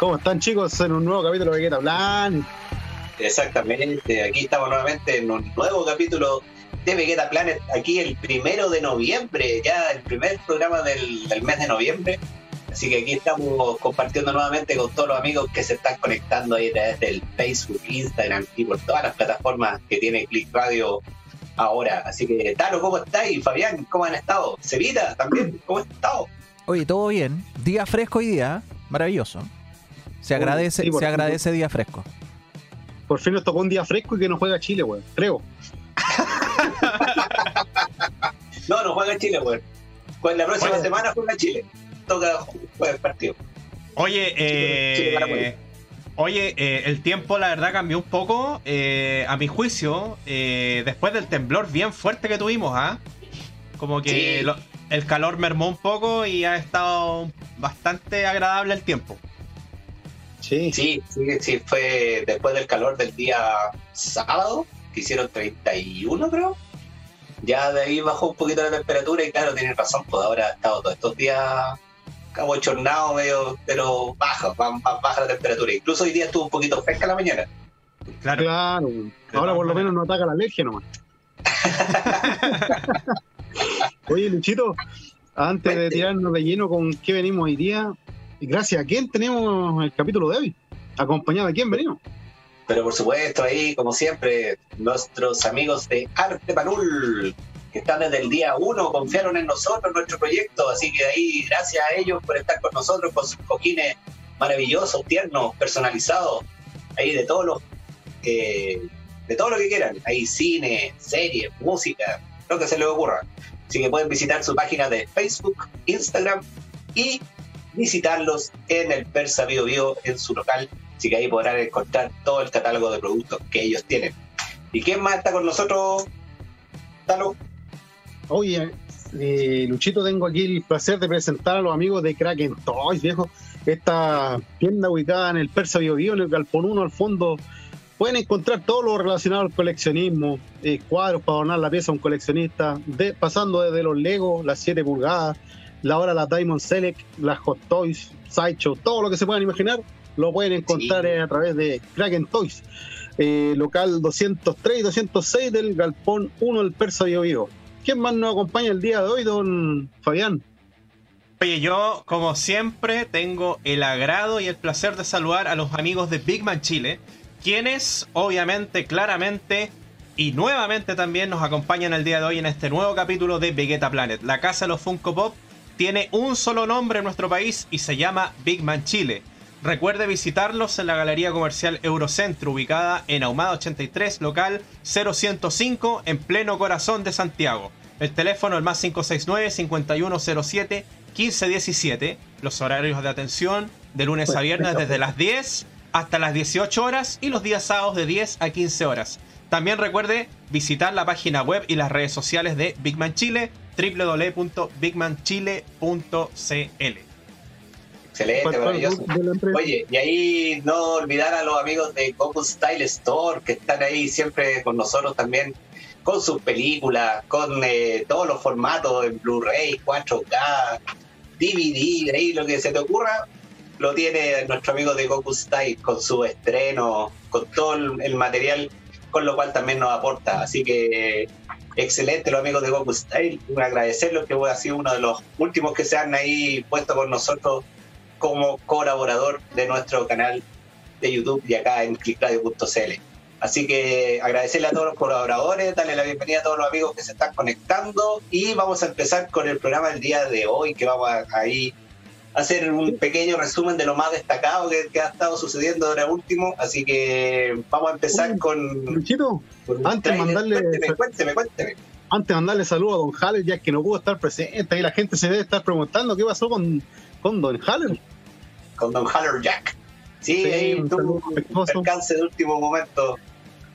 ¿Cómo están chicos en un nuevo capítulo de Vegeta Plan? Exactamente, aquí estamos nuevamente en un nuevo capítulo de Vegeta Planet, aquí el primero de noviembre, ya el primer programa del, mes de noviembre. Así que aquí estamos compartiendo nuevamente con todos los amigos que se están conectando ahí a través del Facebook, Instagram y por todas las plataformas que tiene Click Radio ahora. Así que, Talo, ¿cómo estáis? Fabián, ¿cómo han estado? Sevita, también, ¿cómo han estado? Oye, todo bien. Día fresco hoy día, maravilloso. Se agradece, se agradece día fresco. Por fin nos tocó un día fresco y que no juega Chile, weón. Creo. no, no juega Chile, weón. Pues la próxima semana juega Chile. Toca juega el partido. Oye, eh, oye, eh, el tiempo la verdad cambió un poco. Eh, a mi juicio, eh, después del temblor bien fuerte que tuvimos, ¿ah? Como que el calor mermó un poco y ha estado bastante agradable el tiempo. Sí. sí, sí, fue después del calor del día sábado, que hicieron 31 creo. Ya de ahí bajó un poquito la temperatura y claro, tienen razón, pues ahora ha estado todos estos días cabo chornado medio, pero baja, baja la temperatura. Incluso hoy día estuvo un poquito fresca la mañana. Claro. claro. Ahora por lo menos no ataca la alergia nomás. Oye, Luchito, antes de tirarnos de lleno con qué venimos hoy día, gracias a quién tenemos el capítulo de hoy. ¿Acompañado de quién venimos? Pero por supuesto, ahí, como siempre, nuestros amigos de Arte Panul, que están desde el día uno, confiaron en nosotros, en nuestro proyecto. Así que ahí, gracias a ellos por estar con nosotros, con sus cojines maravillosos, tiernos, personalizados, ahí de todos los. Eh, de todo lo que quieran. Ahí cine, series, música, lo que se les ocurra. Así que pueden visitar su página de Facebook, Instagram y visitarlos en el Persa Bio Bio en su local. Así que ahí podrán encontrar todo el catálogo de productos que ellos tienen. ¿Y quién más está con nosotros, Talo? Oye, eh, Luchito, tengo aquí el placer de presentar a los amigos de Kraken Toys, viejo. Esta tienda ubicada en el Persa Bio Bio, en el Galpón 1 al fondo Pueden encontrar todo lo relacionado al coleccionismo, eh, cuadros para adornar la pieza a un coleccionista, de, pasando desde los Lego, las 7 pulgadas, la hora la Diamond Select, las Hot Toys, Sideshow, todo lo que se puedan imaginar, lo pueden encontrar a través de Kraken Toys, eh, local 203 y 206 del Galpón 1 del Persa Bio Vivo. ¿Quién más nos acompaña el día de hoy, don Fabián? Oye, yo, como siempre, tengo el agrado y el placer de saludar a los amigos de Big Man Chile, quienes obviamente, claramente y nuevamente también nos acompañan el día de hoy en este nuevo capítulo de Vegeta Planet. La casa de los Funko Pop tiene un solo nombre en nuestro país y se llama Big Man Chile. Recuerde visitarlos en la Galería Comercial Eurocentro, ubicada en Ahumada 83, local 0105, en pleno corazón de Santiago. El teléfono es más 569-5107-1517. Los horarios de atención de lunes a viernes desde las 10 hasta las 18 horas y los días sábados de 10 a 15 horas. También recuerde visitar la página web y las redes sociales de Bigman Chile, www.bigmanchile.cl. Excelente, maravilloso. Oye, y ahí no olvidar a los amigos de Goku Style Store que están ahí siempre con nosotros también, con sus películas, con eh, todos los formatos en Blu-ray, 4K, DVD, ahí lo que se te ocurra, lo tiene nuestro amigo de Goku Style con su estreno, con todo el material, con lo cual también nos aporta. Así que excelente los amigos de Goku Style, agradecerlos que ha sido uno de los últimos que se han ahí puesto con nosotros como colaborador de nuestro canal de YouTube y acá en clickradio.cl. Así que agradecerle a todos los colaboradores, darle la bienvenida a todos los amigos que se están conectando y vamos a empezar con el programa del día de hoy que vamos a, ahí hacer un pequeño resumen de lo más destacado que, ha estado sucediendo ahora último. Así que vamos a empezar con. Luchito, antes de mandarle. Cuénteme, cuénteme, Antes de mandarle saludos a Don Haller, ya que no pudo estar presente, y la gente se debe estar preguntando qué pasó con, con Don Haller. Con Don Haller Jack. Sí, ahí tuvo un percance de último momento.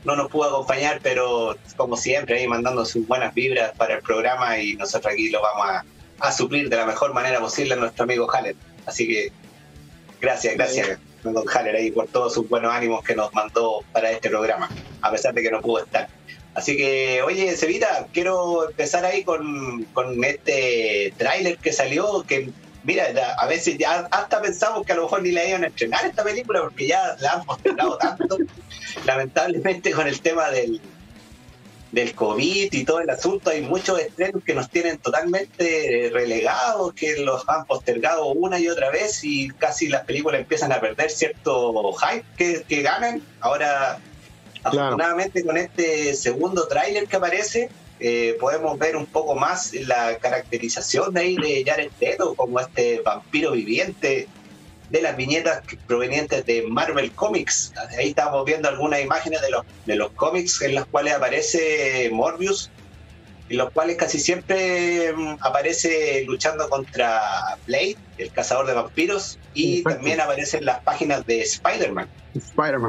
No nos pudo acompañar, pero como siempre, ahí mandando sus buenas vibras para el programa y nosotros aquí lo vamos a a suplir de la mejor manera posible a nuestro amigo Haller. Así que gracias, gracias, don Haller, ahí por todos sus buenos ánimos que nos mandó para este programa, a pesar de que no pudo estar. Así que, oye, Sevita, quiero empezar ahí con, con este tráiler que salió, que mira, a veces ya hasta pensamos que a lo mejor ni la iban a estrenar esta película porque ya la han postergado tanto, lamentablemente con el tema del, del COVID y todo el asunto, hay muchos estrenos que nos tienen totalmente relegados, que los han postergado una y otra vez y casi las películas empiezan a perder cierto hype que, que ganan. Ahora, afortunadamente con este segundo tráiler que aparece, eh, podemos ver un poco más la caracterización de ahí de Jared Leto como este vampiro viviente de las viñetas provenientes de Marvel Comics. Ahí estamos viendo algunas imágenes de los, de los cómics en las cuales aparece Morbius, en los cuales casi siempre mm, aparece luchando contra Blade, el cazador de vampiros, y también aparecen las páginas de Spider-Man.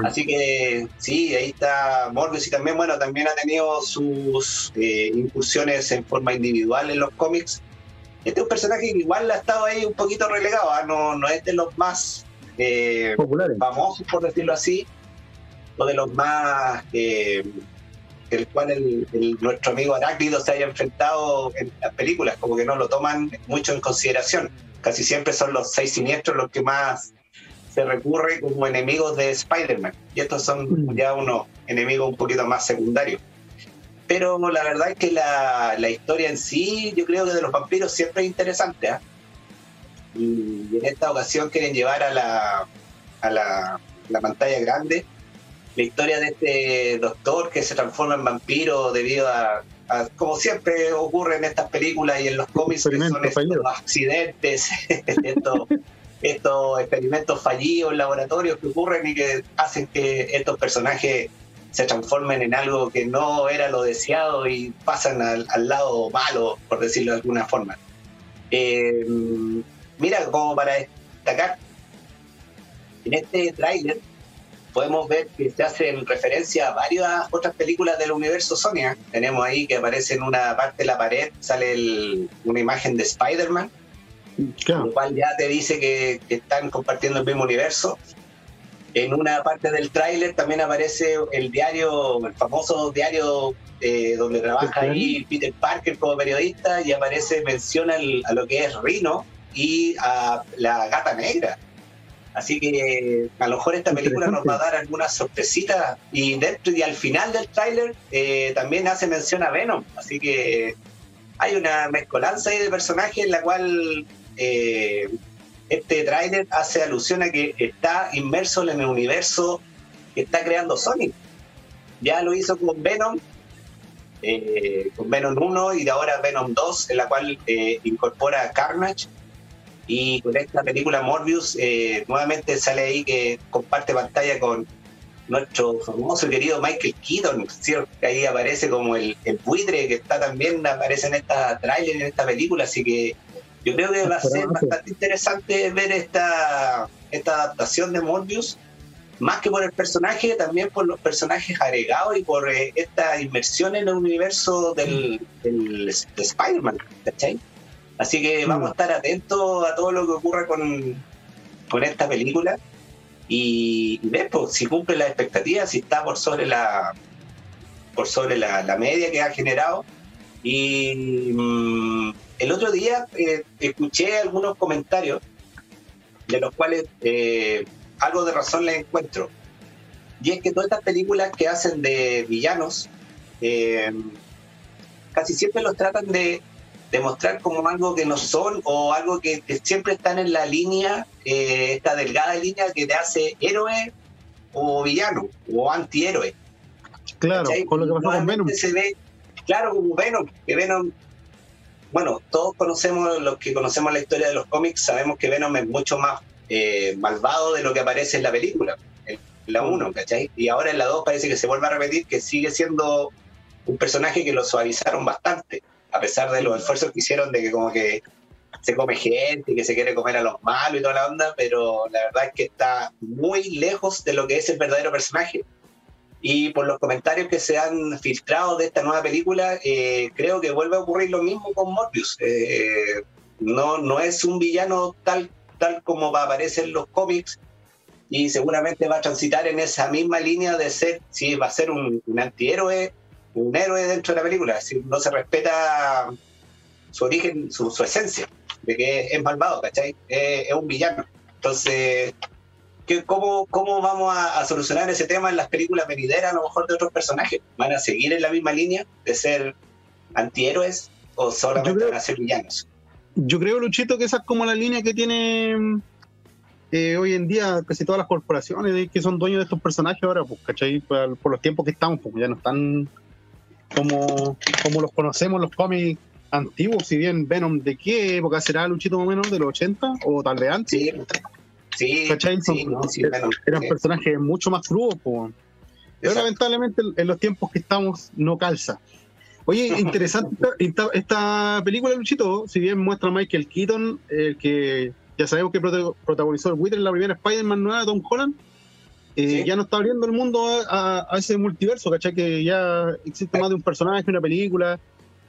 Así que sí, ahí está Morbius y también, bueno, también ha tenido sus eh, incursiones en forma individual en los cómics este es un personaje que igual ha estado ahí un poquito relegado, ¿ah? no, no es de los más eh, famosos, por decirlo así, o de los más eh, el cual el, nuestro amigo Aráclido se haya enfrentado en las películas, como que no lo toman mucho en consideración. Casi siempre son los seis siniestros los que más se recurre como enemigos de Spider-Man. Y estos son mm. ya unos enemigos un poquito más secundarios pero la verdad es que la, la, historia en sí, yo creo que de los vampiros siempre es interesante. ¿ah? Y en esta ocasión quieren llevar a la, a la, la, pantalla grande la historia de este doctor que se transforma en vampiro debido a, como siempre ocurre en estas películas y en los cómics, que son estos accidentes, estos, estos experimentos fallidos en laboratorios que ocurren y que hacen que estos personajes se transformen en algo que no era lo deseado y pasan al, lado malo, por decirlo de alguna forma. Eh, mira, como para destacar, en este tráiler podemos ver que se hacen referencia a varias otras películas del universo Sonia. ¿eh? Tenemos ahí que aparece en una parte de la pared, sale una imagen de Spider-Man, lo cual ya te dice que, que, están compartiendo el mismo universo. En una parte del tráiler también aparece el diario, el famoso diario eh, donde trabaja ahí Peter Parker como periodista y aparece, menciona a lo que es Rino y a la gata negra. Así que a lo mejor esta película nos va a dar algunas sorpresitas y dentro y al final del tráiler eh, también hace mención a Venom. Así que hay una mezcolanza ahí de personajes en la cual eh, este tráiler hace alusión a que está inmerso en el universo que está creando Sony. Ya lo hizo con Venom, eh, con Venom 1 y de ahora Venom 2, en la cual eh, incorpora Carnage. Y con esta película Morbius, eh, nuevamente sale ahí que comparte pantalla con nuestro famoso y querido Michael Keaton, ¿cierto? que ahí aparece como el, el, buitre que está también, aparece en esta tráiler, en esta película, así que yo creo que va a ser bastante interesante ver esta, esta adaptación de Morbius, más que por el personaje, también por los personajes agregados y por eh, esta inmersión en el universo del, de Spider-Man, ¿cachai? Así que mm. vamos a estar atentos a todo lo que ocurra con, con esta película y, ver pues, si cumple las expectativas, si está por sobre la por sobre la, la media que ha generado y mm, el otro día eh, escuché algunos comentarios de los cuales eh, algo de razón les encuentro. Y es que todas estas películas que hacen de villanos, eh, casi siempre los tratan de demostrar como algo que no son o algo que, siempre están en la línea, esta delgada línea que te hace héroe o villano o antihéroe. Claro, con lo que pasó con Venom. Se ve claro como Venom, que Venom, bueno, todos conocemos, los que conocemos la historia de los cómics, sabemos que Venom es mucho más eh, malvado de lo que aparece en la película, en la 1, ¿cachai? Y ahora en la 2 parece que se vuelve a repetir que sigue siendo un personaje que lo suavizaron bastante, a pesar de los esfuerzos que hicieron de que como que se come gente, que se quiere comer a los malos y toda la onda, pero la verdad es que está muy lejos de lo que es el verdadero personaje. Y por los comentarios que se han filtrado de esta nueva película, eh, creo que vuelve a ocurrir lo mismo con Morbius. Eh, no, no es un villano tal, tal como va a aparecer en los cómics y seguramente va a transitar en esa misma línea de ser, si va a ser un, antihéroe, un héroe dentro de la película. Si no se respeta su origen, su, esencia. de que es malvado, ¿cachai? es un villano. Entonces, cómo, ¿cómo vamos a, solucionar ese tema en las películas venideras, a lo mejor de otros personajes? ¿Van a seguir en la misma línea de ser antihéroes o solamente van a ser villanos? Yo creo, Luchito, que esa es como la línea que tiene eh, hoy en día casi todas las corporaciones que son dueños de estos personajes ahora, pues, ¿cachai? Por, los tiempos que estamos, pues ya no están como, como los conocemos los cómics antiguos, si bien Venom, ¿de qué época será Luchito más o menos? ¿De los 80 o tal vez antes? Sí, sí, sí, eran personajes mucho más crudos. Pero lamentablemente en los tiempos que estamos no calza. Oye, interesante esta, película, Luchito, si bien muestra a Michael Keaton, el que ya sabemos que protagonizó el Wither en la primera Spider-Man nueva de Tom Holland, eh, ya no está abriendo el mundo a, ese multiverso, ¿cachai? Que ya existe más de un personaje, una película,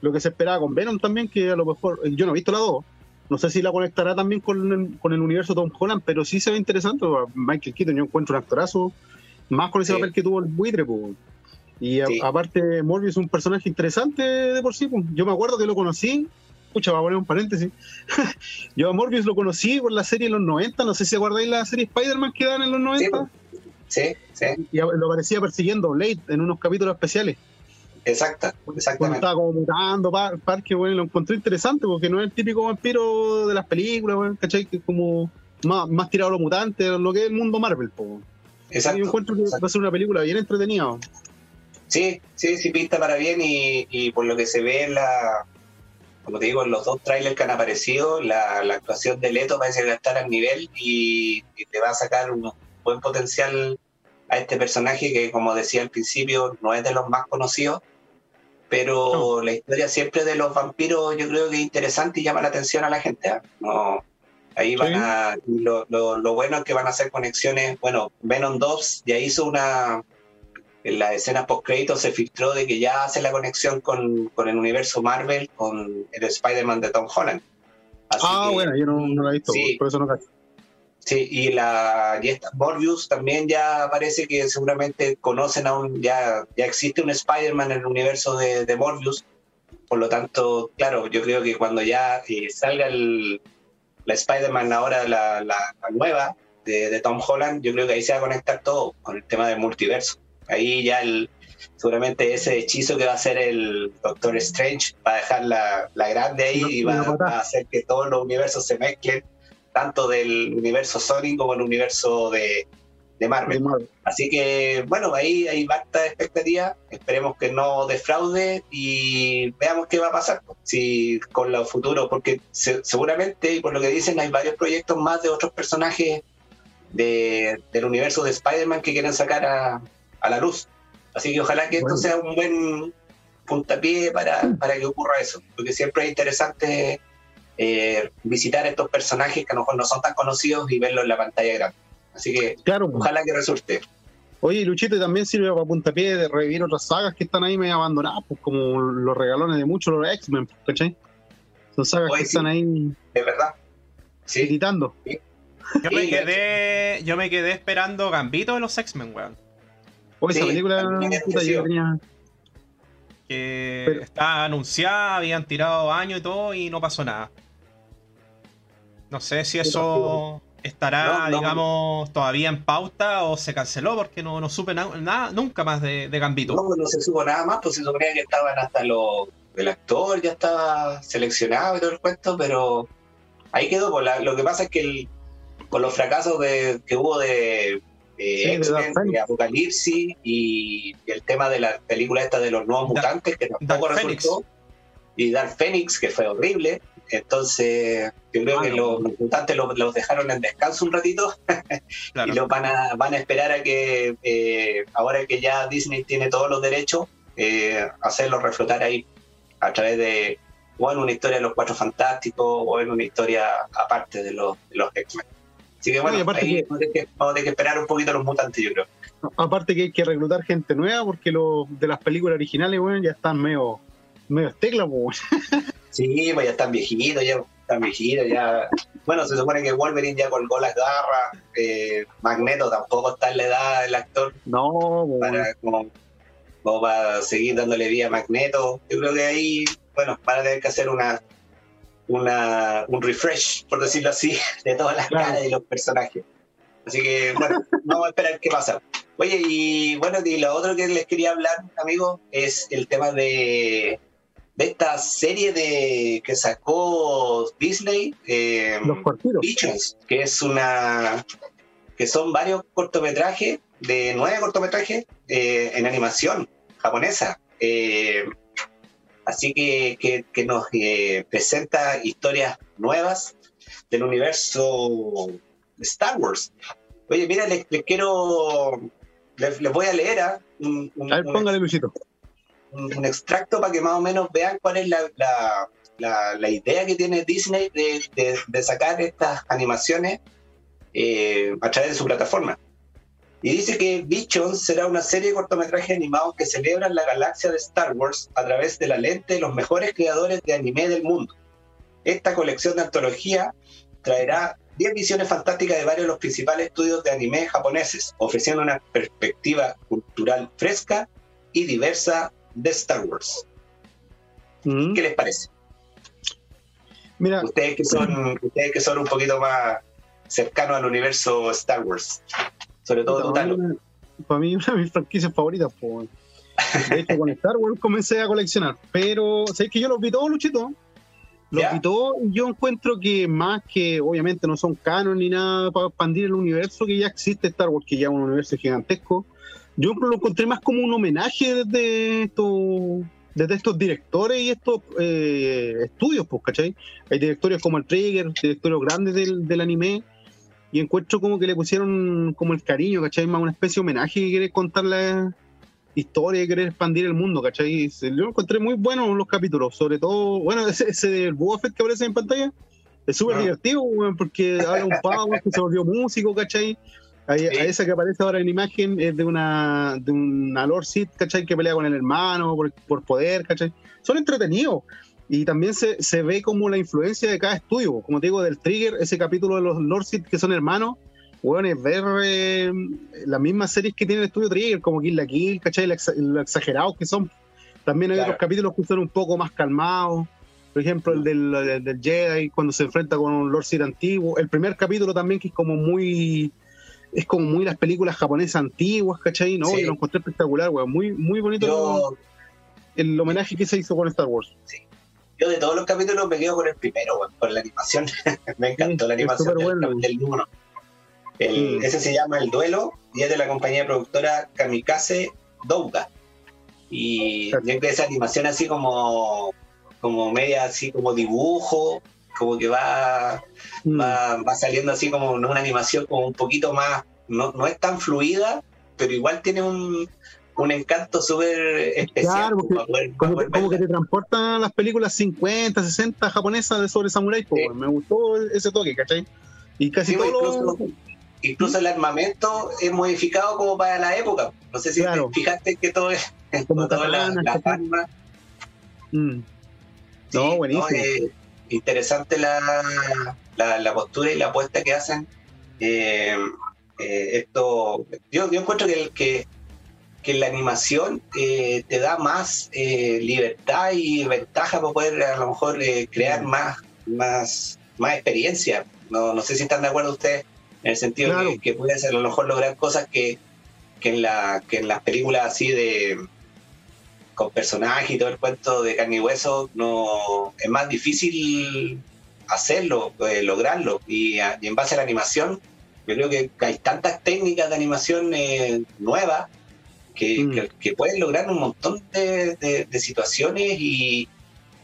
lo que se esperaba con Venom también, que a lo mejor, yo no he visto la 2, no sé si la conectará también con el, con el universo Tom Holland, pero sí se ve interesante. Michael Keaton, yo encuentro un actorazo, más con ese papel que tuvo el buitre, pues. Y aparte, Morbius es un personaje interesante de por sí. Yo me acuerdo que lo conocí. Pucha, va a poner un paréntesis. Yo a Morbius lo conocí por la serie en los 90. No sé si acordáis la serie Spider-Man que dan en los 90. Sí, sí. Y lo parecía persiguiendo Blade en unos capítulos especiales. Exacto, exactamente. estaba como mutando parque, bueno, lo encontré interesante porque no es el típico vampiro de las películas, bueno, ¿cachai? Que es como más, más tirado a los mutantes, lo que es el mundo Marvel, po. Exacto. Yo encuentro que va a ser una película bien entretenida. Sí, sí, sí pinta para bien y, por lo que se ve en la, como te digo, en los dos trailers que han aparecido, la, actuación de Leto parece que va a estar al nivel y, te va a sacar un buen potencial a este personaje que, como decía al principio, no es de los más conocidos, pero la historia siempre de los vampiros yo creo que es interesante y llama la atención a la gente. ¿ah? No, ahí van a, lo, lo, bueno es que van a hacer conexiones, bueno, Venom 2 ya hizo una en la escena post-crédito se filtró de que ya hace la conexión con, el universo Marvel, con el Spider-Man de Tom Holland. ah, bueno, yo no, no, la he visto, por eso no la Sí, y la y esta, Morbius también ya parece que seguramente conocen aún, ya, ya existe un Spider-Man en el universo de, Morbius. Por lo tanto, claro, yo creo que cuando ya eh, salga el, la Spider-Man ahora, la, la, nueva de, de, Tom Holland, yo creo que ahí se va a conectar todo con el tema del multiverso. Ahí ya el, seguramente ese hechizo que va a hacer el Doctor Strange va a dejar la, la grande ahí y va, a hacer que todos los universos se mezclen, tanto del universo Sonic como el universo de, de Marvel. Así que, bueno, ahí hay bastante expectativa. Esperemos que no defraude y veamos qué va a pasar si con los futuros, porque seguramente, y por lo que dicen, hay varios proyectos más de otros personajes de, del universo de Spider-Man que quieren sacar a, a la luz. Así que ojalá que esto sea un buen puntapié para, para que ocurra eso, porque siempre es interesante eh, visitar estos personajes que a lo mejor no son tan conocidos y verlos en la pantalla grande. Así que claro. ojalá que resulte. Oye, Luchito, y también sirve para puntapié de revivir otras sagas que están ahí medio abandonadas, pues como los regalones de muchos los X-Men, ¿cachai? Son sagas que están ahí. De verdad. Sí. Yo me, quedé, yo me quedé esperando Gambito de los X-Men, weón. Oye, esa película puta, yo tenía... Que está anunciada, habían tirado años y todo y no pasó nada. No sé si eso estará, digamos, todavía en pauta o se canceló porque no, no supe nada nunca más de, Gambito. No, no se supo nada más, pues se suponía que estaban hasta los. El actor ya estaba seleccionado y todo el cuento, pero ahí quedó. Pues, lo que pasa es que el, con los fracasos que hubo de de Apocalipsis y, el tema de la película esta de los nuevos mutantes que tampoco resultó y Dark Phoenix que fue horrible entonces yo creo que los, mutantes los, dejaron en descanso un ratito y los van a, van a esperar a que eh, ahora que ya Disney tiene todos los derechos eh, hacerlo reflotar ahí a través de o en una historia de los cuatro fantásticos o en una historia aparte de los, de los X-Men Así que bueno, vamos, a tener que, esperar un poquito a los mutantes, yo creo. Aparte que hay que reclutar gente nueva porque los de las películas originales, bueno, ya están medio, medio teclas, pues. Sí, pues ya están viejitos, ya están viejitos, ya. Bueno, se supone que Wolverine ya colgó las garras, eh, Magneto tampoco está en la edad del actor. No, para, como, para seguir dándole vida a Magneto. Yo creo que ahí, bueno, van a tener que hacer una una, un refresh, por decirlo así, de todas las caras de los personajes. Así que, bueno, vamos a esperar qué pasa. Oye, y bueno, y lo otro que les quería hablar, amigos, es el tema de, de esta serie de que sacó Disney, eh, Los Bichos, que es una que son varios cortometrajes, de nueve cortometrajes eh, en animación japonesa. Eh, así que, que, nos eh, presenta historias nuevas del universo Star Wars. Oye, mira, les, quiero, les, voy a leer ¿ah? un, un, a ver, póngale, Luisito. Un, extracto para que más o menos vean cuál es la, la, idea que tiene Disney de, de, sacar estas animaciones eh, a través de su plataforma. Y dice que Bichon será una serie de cortometrajes animados que celebran la galaxia de Star Wars a través de la lente de los mejores creadores de anime del mundo. Esta colección de antología traerá 10 visiones fantásticas de varios de los principales estudios de anime japoneses, ofreciendo una perspectiva cultural fresca y diversa de Star Wars. Mm. ¿Qué les parece? Mira, ustedes que son, ustedes que son un poquito más cercanos al universo Star Wars, sobre todo Totalo. Para mí, una de mis franquicias favoritas. De hecho, con Star Wars comencé a coleccionar, pero ¿sabes que yo los vi todos, Luchito? Lo quitó, yo encuentro que más que, obviamente, no son canon ni nada para expandir el universo que ya existe Star Wars, que ya es un universo gigantesco. Yo lo encontré más como un homenaje desde estos, desde estos directores y estos eh, estudios, pues, ¿cachai? Hay directores como el Trigger, directores grandes del, del, anime, y encuentro como que le pusieron como el cariño, ¿cachai? Más una especie de homenaje que quiere contarle historia y querer expandir el mundo, ¿cachai? Yo encontré muy buenos los capítulos, sobre todo, bueno, ese, ese del Boba que aparece en pantalla, es súper ah. divertido, porque habla un pavo que se volvió músico, ¿cachai? A, esa que aparece ahora en imagen es de una de una Lord Sith, ¿cachai? Que pelea con el hermano por, por poder, ¿cachai? Son entretenidos. Y también se, se, ve como la influencia de cada estudio, como te digo, del Trigger, ese capítulo de los Lord Sith que son hermanos, bueno, es ver eh, las mismas series que tiene el estudio Trigger, como Kill la Kill, ¿cachai? Lo, exagerados que son. También hay otros capítulos que son un poco más calmados. Por ejemplo, el del, del, Jedi, cuando se enfrenta con un Lord Sith antiguo. El primer capítulo también, que es como muy. Es como muy las películas japonesas antiguas, ¿cachai? No, lo encontré espectacular, weón. Muy, muy bonito el homenaje que se hizo con Star Wars. Sí. Yo de todos los capítulos me quedo con el primero, weón, por la animación. me encantó la animación del, del, Mm. Ese se llama El Duelo y es de la compañía productora Kamikaze Douga. Y tiene esa animación así como, como media así como dibujo, como que va, mm. va, saliendo así como una animación como un poquito más, no, no es tan fluida, pero igual tiene un, un encanto súper especial. como, que te transportan las películas 50, 60 japonesas de sobre Samurai. Me gustó ese toque, ¿cachai? Y casi todo incluso el armamento es modificado como para la época. No sé si te fijaste que todo es como toda la, la mm. no, buenísimo. Eh, interesante la, la, postura y la apuesta que hacen. Eh, eh, esto, yo, yo encuentro que, que, que la animación te da más libertad y ventaja para poder a lo mejor crear mm. más, más, más experiencia. No, no sé si están de acuerdo ustedes en el sentido que, que, puede ser a lo mejor lograr cosas que, que, en la, que en las películas así de con personajes y todo el cuento de carne y hueso no es más difícil hacerlo, eh, lograrlo y, en base a la animación yo creo que hay tantas técnicas de animación eh, nuevas que, mm. que, pueden lograr un montón de, de, situaciones y,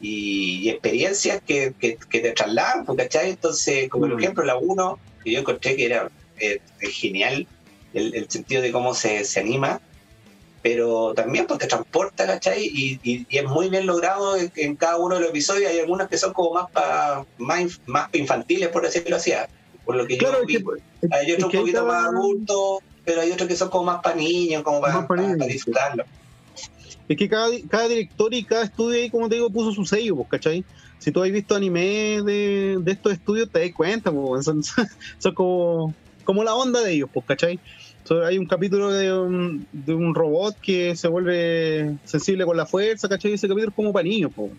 y, experiencias que, te trasladan, ¿cachai? Entonces, como por mm. ejemplo la 1 que yo encontré que era eh, genial el, sentido de cómo se, se, anima, pero también porque transporta, ¿cachai? Y, y, es muy bien logrado en, cada uno de los episodios. Hay algunos que son como más para más, más infantiles, por decirlo así, ¿ah? por lo que yo vi. hay otros un poquito más adultos, pero hay otros que son como más para niños, como para, disfrutarlo. Es que cada, cada director y cada estudio ahí, como te digo, puso su sello, pues, ¿cachai? si tú has visto anime de, estos estudios, te das cuenta, son, como, como la onda de ellos, pues, ¿cachai? Hay un capítulo de un, de un, robot que se vuelve sensible con la fuerza, ¿cachai? Ese capítulo es como para niños, pues.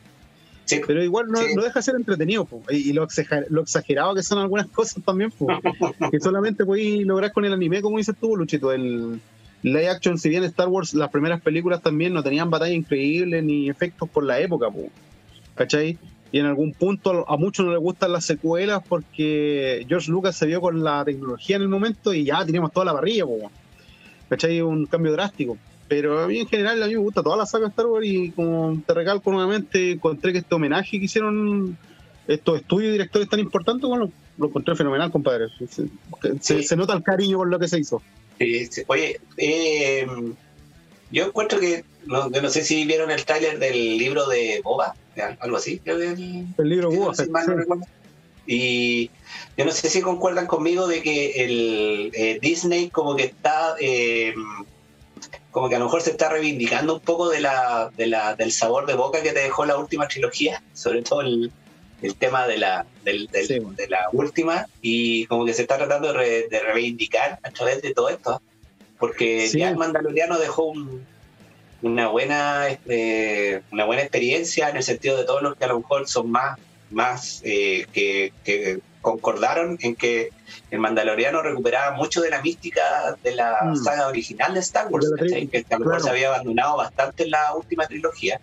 pero igual no, deja de ser entretenido, y lo, exagerado que son algunas cosas también, que solamente podéis lograr con el anime, como dices tú, Luchito, el live action, si bien Star Wars, las primeras películas también no tenían batalla increíble ni efectos por la época, ¿cachai? Y en algún punto a muchos no les gustan las secuelas porque George Lucas se vio con la tecnología en el momento y ya teníamos toda la parrilla, ¿cachai? Un cambio drástico. Pero a mí en general a mí me gusta toda la saga Star Wars y como te recalco nuevamente, encontré que este homenaje que hicieron estos estudios y directores tan importantes, bueno, lo encontré fenomenal, compadre. Se, nota el cariño por lo que se hizo. Oye, eh, yo encuentro que, no, no sé si vieron el tráiler del libro de Boba, algo así. El, el libro Boba. y yo no sé si concuerdan conmigo de que el eh, Disney como que está... Eh, como que a lo mejor se está reivindicando un poco de la, de la, del sabor de boca que te dejó la última trilogía, sobre todo el, el tema de la, del, de la última, y como que se está tratando de, reivindicar a través de todo esto, porque ya el Mandaloriano dejó una buena este, una buena experiencia en el sentido de todos los que a lo mejor son más, más eh, que, que concordaron en que el Mandaloriano recuperaba mucho de la mística de la mm. saga original de Star Wars, que Star Wars se había abandonado bastante en la última trilogía.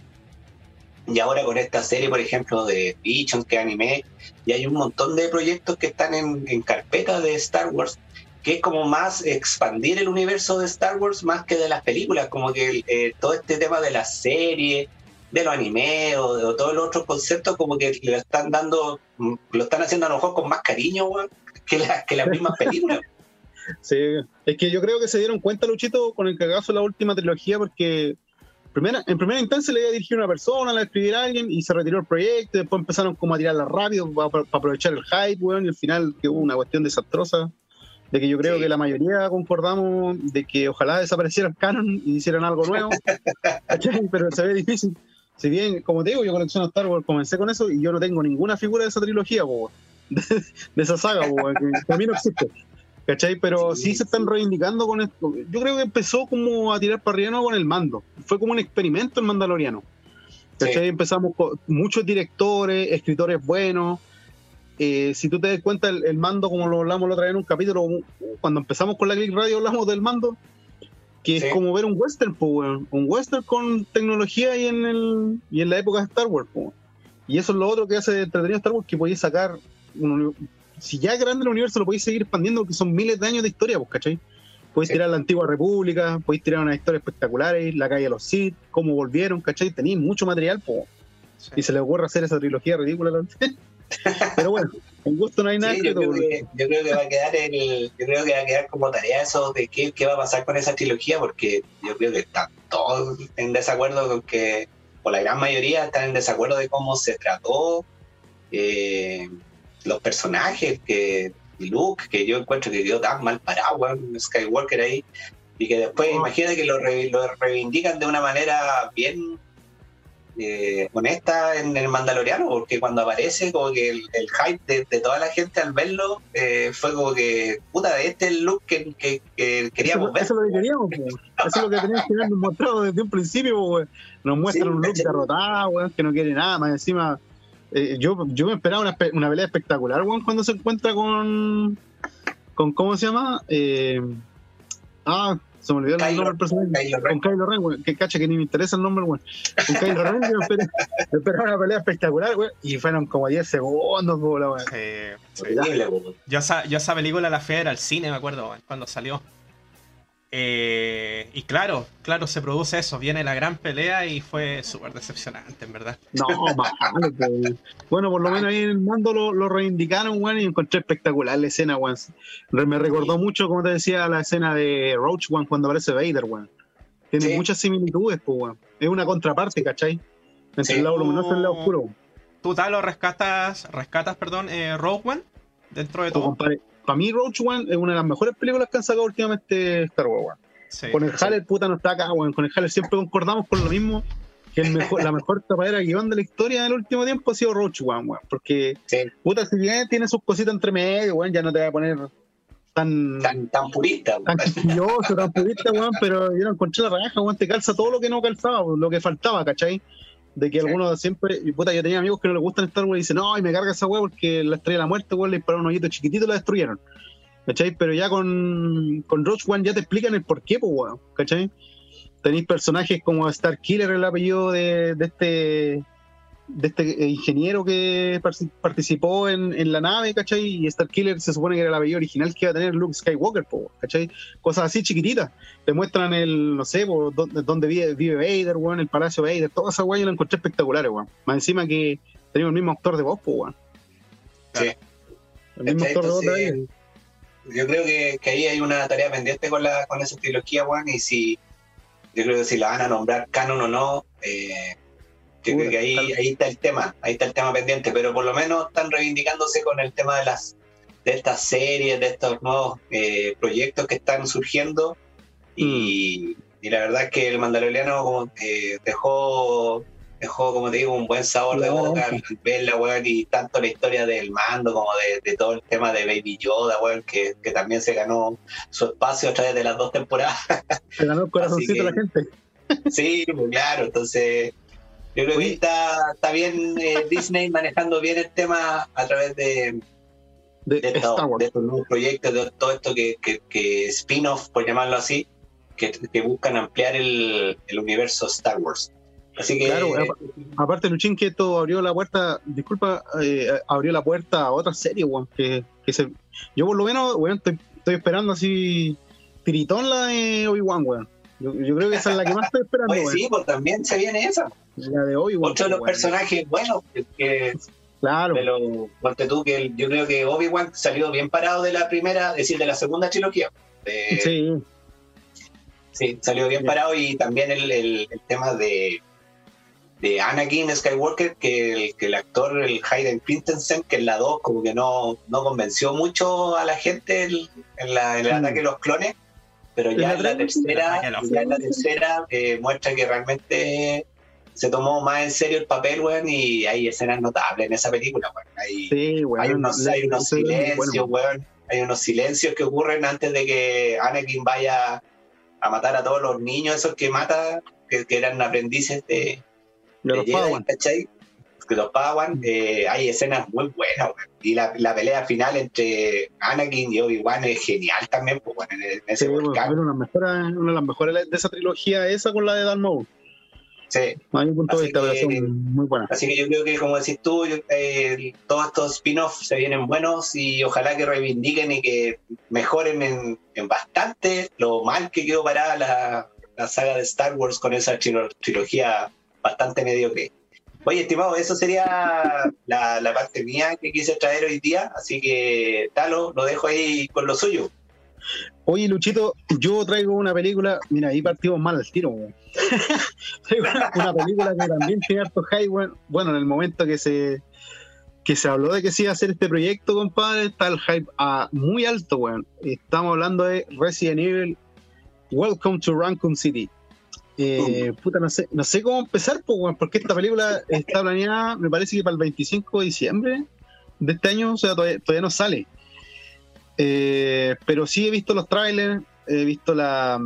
Y ahora con esta serie, por ejemplo, de Vision que animé, y hay un montón de proyectos que están en, carpeta de Star Wars, que es como más expandir el universo de Star Wars más que de las películas, como que eh, todo este tema de la serie, de los animes o de todos los otros conceptos, como que le están dando, mm, lo están haciendo a lo mejor con más cariño, que, la, que las mismas películas. Sí, es que yo creo que se dieron cuenta, Luchito, con el cagazo de la última trilogía, porque primera, en primera instancia le iba a dirigir una persona, la escribir a alguien y se retiró el proyecto, después empezaron como a tirarla rápido para, aprovechar el hype, weón, y al final que hubo una cuestión desastrosa, de que yo creo que la mayoría concordamos de que ojalá desapareciera el canon y hicieran algo nuevo, pero se ve difícil. Si bien, como te digo, yo colecciono Star Wars, comencé con eso y yo no tengo ninguna figura de esa trilogía, de, esa saga, que a mí no existe. ¿Cachai? Pero sí, se están reivindicando con esto. Yo creo que empezó como a tirar para arriba con el mando. Fue como un experimento el Mandaloriano. ¿Cachai? Empezamos con muchos directores, escritores buenos. Eh, si tú te das cuenta, el, mando, como lo hablamos la otra vez en un capítulo, cuando empezamos con la Click Radio hablamos del mando, que es como ver un western, un western con tecnología y en, el, y en la época de Star Wars. Y eso es lo otro que hace entretenido Star Wars, que podéis sacar si ya es grande el universo, lo podéis seguir expandiendo porque son miles de años de historia, pues, ¿cachai? Podéis tirar la antigua república, podéis tirar unas historias espectaculares, la calle de los Sith, cómo volvieron, ¿cachai? Tenéis mucho material, pues. Y se les ocurre hacer esa trilogía ridícula. Pero bueno, en gusto no hay nada. yo, creo que, va a quedar el, yo creo que va a quedar como tarea eso de qué, qué va a pasar con esa trilogía, porque yo creo que están todos en desacuerdo con que, o la gran mayoría están en desacuerdo de cómo se trató. Eh, los personajes que Luke, que yo encuentro que dio tan mal parado, Skywalker ahí, y que después oh. imagínate que lo, reivindican de una manera bien eh, honesta en el Mandaloriano, porque cuando aparece, como que el, hype de, toda la gente al verlo eh, fue como que, puta, este es el look que, queríamos ver. Eso es lo que queríamos, eso es lo que teníamos que haber mostrado desde un principio, nos muestran un look derrotado, que no quiere nada, más encima eh, yo, yo me esperaba una, una pelea espectacular, cuando se encuentra con. con ¿Cómo se llama? Eh, ah, se me olvidó el nombre del personaje. Con Kylo Ren, Que cacha que ni me interesa el nombre, weón. Con Kylo Ren, yo esperé, esperaba una pelea espectacular, weón. Y fueron como 10 segundos, weón. Sí, Yo, esa, yo esa película la fui a al cine, me acuerdo, cuando salió. Eh, y claro, claro, se produce eso. Viene la gran pelea y fue súper decepcionante, en verdad. No, pues. Bueno, por lo menos ahí en el mando lo, reivindicaron, weón, y encontré espectacular la escena, weón. Me recordó mucho, como te decía, la escena de Roach, One cuando aparece Vader, weón. Tiene muchas similitudes, pues, weón. Es una contraparte, ¿cachai? Entre el lado luminoso y el lado oscuro. ¿Tú tal lo rescatas, rescatas, perdón, eh, Rogue One? Dentro de todo para mí Roach One es una de las mejores películas que han sacado últimamente Star Wars, con el Haller, puta, no está acá, Con el Haller siempre concordamos con lo mismo. Que el mejor, la mejor tapadera guion de la historia en el último tiempo ha sido Roach One, weón. Porque, puta, si bien tiene sus cositas entre medio, weón, ya no te va a poner tan. Tan, tan purista, Tan quisquilloso, tan purista, weón. Pero yo no encontré la raja, weón. Te calza todo lo que no calzaba, lo que faltaba, ¿cachai? De que algunos siempre, y puta, yo tenía amigos que no les gustan Star Wars y dicen, no, y me carga esa weá porque la estrella de la muerte, weón, le dispararon un hoyito chiquitito y la destruyeron. ¿Cachai? Pero ya con, con Rogue One ya te explican el porqué, pues, weón. ¿Cachai? Tenéis personajes como Star Killer, el apellido de, de este de este ingeniero que participó en, la nave, ¿cachai? Y Star Killer se supone que era el apellido original que iba a tener Luke Skywalker, ¿cachai? Cosas así chiquititas. Te muestran el, no sé, dónde, vive, vive Vader, weón, el Palacio Vader, toda esa weón yo la encontré espectacular, weón. Más encima que tenemos el mismo actor de voz, pues, weón. Sí. El mismo actor de voz de Yo creo que, ahí hay una tarea pendiente con, la, con esa trilogía, weón, y si yo creo que si la van a nombrar canon o no, eh, yo creo que ahí, ahí está el tema, ahí está el tema pendiente, pero por lo menos están reivindicándose con el tema de las de estas series, de estos nuevos eh, proyectos que están surgiendo. Y, mm. y, la verdad es que el Mandaloriano como, eh, dejó dejó como te digo un buen sabor de boca al verla weón y tanto la historia del mando como de, todo el tema de Baby Yoda weón que, que, también se ganó su espacio a través de las dos temporadas. Se ganó el corazoncito de la gente. Sí pues claro entonces yo creo que está, está bien eh, Disney manejando bien el tema a través de, de, estos nuevos proyectos, de todo esto que, que, spin-off, por llamarlo así, que, buscan ampliar el, el, universo Star Wars. Así que, claro, aparte Luchín que esto abrió la puerta, disculpa, eh, abrió la puerta a otra serie, que, que se, yo por lo menos, estoy, estoy esperando así tiritón la de Obi-Wan, weón. Yo, creo que esa es la que más estoy esperando. Pues sí, pues también se viene esa. La de hoy, Otro de los personajes buenos que, Claro. Pero tú que yo creo que Obi-Wan salió bien parado de la primera, es decir, de la segunda trilogía. sí. Sí, salió bien parado y también el, el, tema de, de Anakin Skywalker, que el, que el actor, el Hayden Christensen, que en la 2 como que no, no convenció mucho a la gente en, la, el ataque de los clones pero ya en la tercera, ya en la tercera eh, muestra que realmente se tomó más en serio el papel, weón, y hay escenas notables en esa película, weón. Hay, hay unos, hay unos silencios, weón. Hay unos silencios que ocurren antes de que Anakin vaya a matar a todos los niños, esos que mata, que, eran aprendices de, de, los Jedi, ¿cachai? Que los Padawan, eh, hay escenas muy buenas. Y la, la, pelea final entre Anakin y Obi-Wan es genial también, pues, bueno, en ese sí. Bueno, una, una, de las mejores de esa trilogía, esa con la de Dan Maul. Sí. punto así, que, muy buena. así que yo creo que, como decís tú, eh, todos estos spin-offs se vienen buenos y ojalá que reivindiquen y que mejoren en, en bastante lo mal que quedó parada la, la, saga de Star Wars con esa trilogía bastante mediocre. Oye, estimado, eso sería la, la, parte mía que quise traer hoy día, así que Talo, lo dejo ahí con lo suyo. Oye, Luchito, yo traigo una película, mira, ahí partimos mal al tiro, traigo una, película que también tiene harto hype, bueno, en el momento que se que se habló de que se iba a hacer este proyecto, compadre, está el hype a muy alto, weón. Estamos hablando de Resident Evil Welcome to Raccoon City. Eh, puta, no sé, no sé cómo empezar, pues, porque esta película está planeada, me parece que para el 25 de diciembre de este año, o sea, todavía, todavía no sale. Eh, pero sí he visto los trailers, he visto la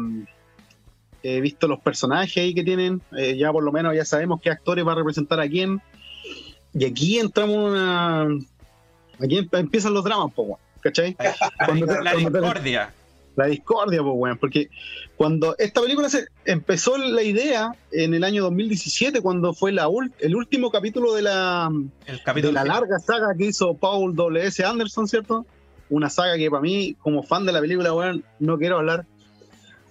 he visto los personajes ahí que tienen, eh, ya por lo menos ya sabemos qué actores va a representar a quién. Y aquí entramos una aquí em, empiezan los dramas, po, ¿cachai? la discordia. La discordia, pues, bueno, porque cuando esta película se empezó la idea en el año 2017, cuando fue la el último capítulo de la, de la larga saga que hizo Paul W.S. Anderson, ¿cierto? una saga que para mí, como fan de la película, weón, no quiero hablar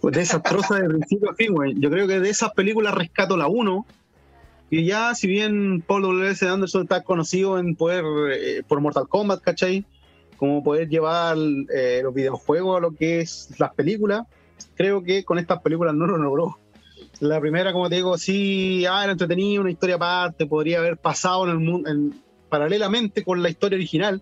de esas trozas de principio a fin, weón. Yo creo que de esas películas rescato la 1. Y ya, si bien Paul W.S. Anderson está conocido en poder, eh, por Mortal Kombat, ¿cachai? Como poder llevar eh, los videojuegos a lo que es las películas, creo que con estas películas no lo logró. La primera, como te digo, sí, ah, era entretenido, una historia aparte, podría haber pasado en el mundo, paralelamente con la historia original,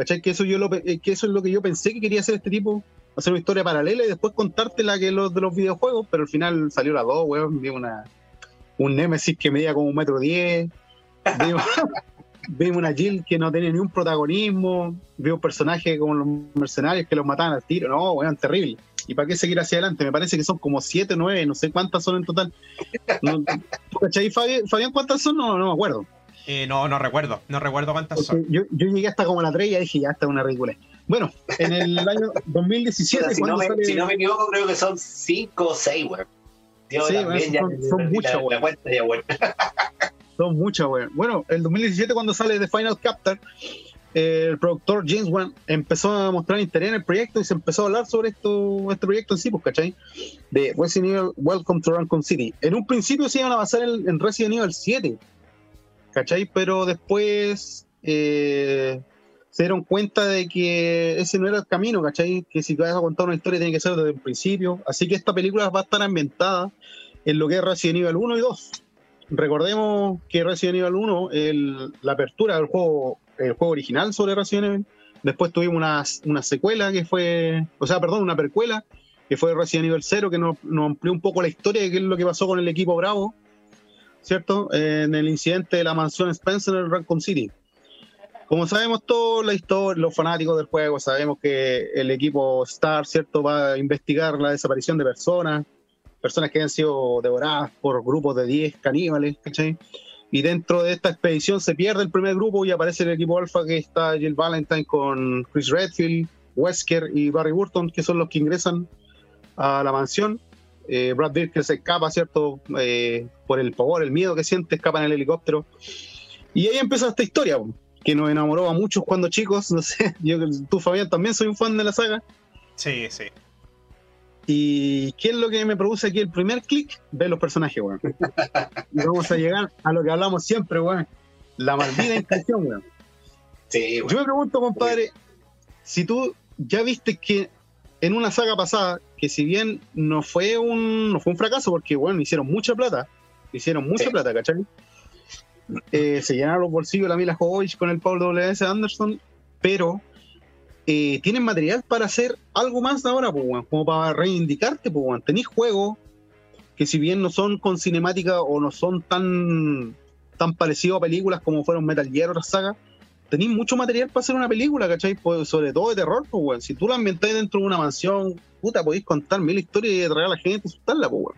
¿Cachai? Que eso, yo lo, eh, que eso es lo que yo pensé que quería hacer este tipo, hacer una historia paralela y después contarte la que los de los videojuegos, pero al final salió la dos, weón. Una, un Nemesis que medía como un metro diez. Vimos una Jill que no tenía ni un protagonismo. Vi un personaje como los mercenarios que los mataban al tiro. No, weón, terrible. ¿Y para qué seguir hacia adelante? Me parece que son como siete, nueve, no sé cuántas son en total. ¿Cachai, Fabián? ¿Cuántas son? No, no me acuerdo. Eh, no, no recuerdo. No recuerdo cuántas son. Yo, yo, llegué hasta como la 3 y dije, ya está una ridícula. Bueno, en el año 2017. si, no me, si, no me, equivoco, creo que son 5 o 6, weón. Sí, son, son muchas, weón. son muchas, weón. Bueno, el 2017, cuando sale The Final Captor, el productor James Wan empezó a mostrar interés en el proyecto y se empezó a hablar sobre esto, este proyecto en sí, pues, ¿cachai? De Resident Evil Welcome to Raccoon City. En un principio se iban a basar en, Resident Evil 7, ¿cachai? Pero después eh, se dieron cuenta de que ese no era el camino, ¿cachai? Que si vas a contar una historia tiene que ser desde el principio. Así que esta película va a estar ambientada en lo que es Resident Evil 1 y 2. Recordemos que Resident Evil 1, el, la apertura del juego el juego original sobre Resident Evil. Después tuvimos una, una, secuela que fue, o sea, perdón, una percuela que fue Resident Evil 0, que nos, amplió un poco la historia de qué es lo que pasó con el equipo Bravo, ¿cierto? en el incidente de la mansión Spencer en Raccoon City. Como sabemos todos la historia, los fanáticos del juego, sabemos que el equipo Star, ¿cierto? Va a investigar la desaparición de personas, personas que han sido devoradas por grupos de 10 caníbales, ¿cachai? Y dentro de esta expedición se pierde el primer grupo y aparece el equipo Alpha que está Jill Valentine con Chris Redfield, Wesker y Barry Burton, que son los que ingresan a la mansión. Eh, Brad Birker se escapa, ¿cierto? Eh, por el pavor, el miedo que siente, escapa en el helicóptero. Y ahí empieza esta historia, que nos enamoró a muchos cuando chicos. No sé, yo, tú, Fabián, también soy un fan de la saga. Sí, sí. ¿Y qué es lo que me produce aquí el primer clic? Ver los personajes, weón. y vamos a llegar a lo que hablamos siempre, weón. La maldita intención, weón. Sí, Yo me pregunto, compadre, si tú ya viste que en una saga pasada, que si bien no fue un, no fue un fracaso, porque, bueno, hicieron mucha plata, hicieron mucha plata, ¿cachai? Eh, se llenaron los bolsillos la Mila Jovovich con el Paul W.S. Anderson, pero eh, tienen material para hacer algo más ahora, pues, como para reivindicarte, pues, tenéis juegos que si bien no son con cinemática o no son tan, tan parecidos a películas como fueron Metal Gear o otras sagas, tenéis mucho material para hacer una película, ¿cachai? Sobre todo de terror, pues, Si tú la ambientáis dentro de una mansión, puta, podéis contar mil historias y traer a la gente y asustarla, pues,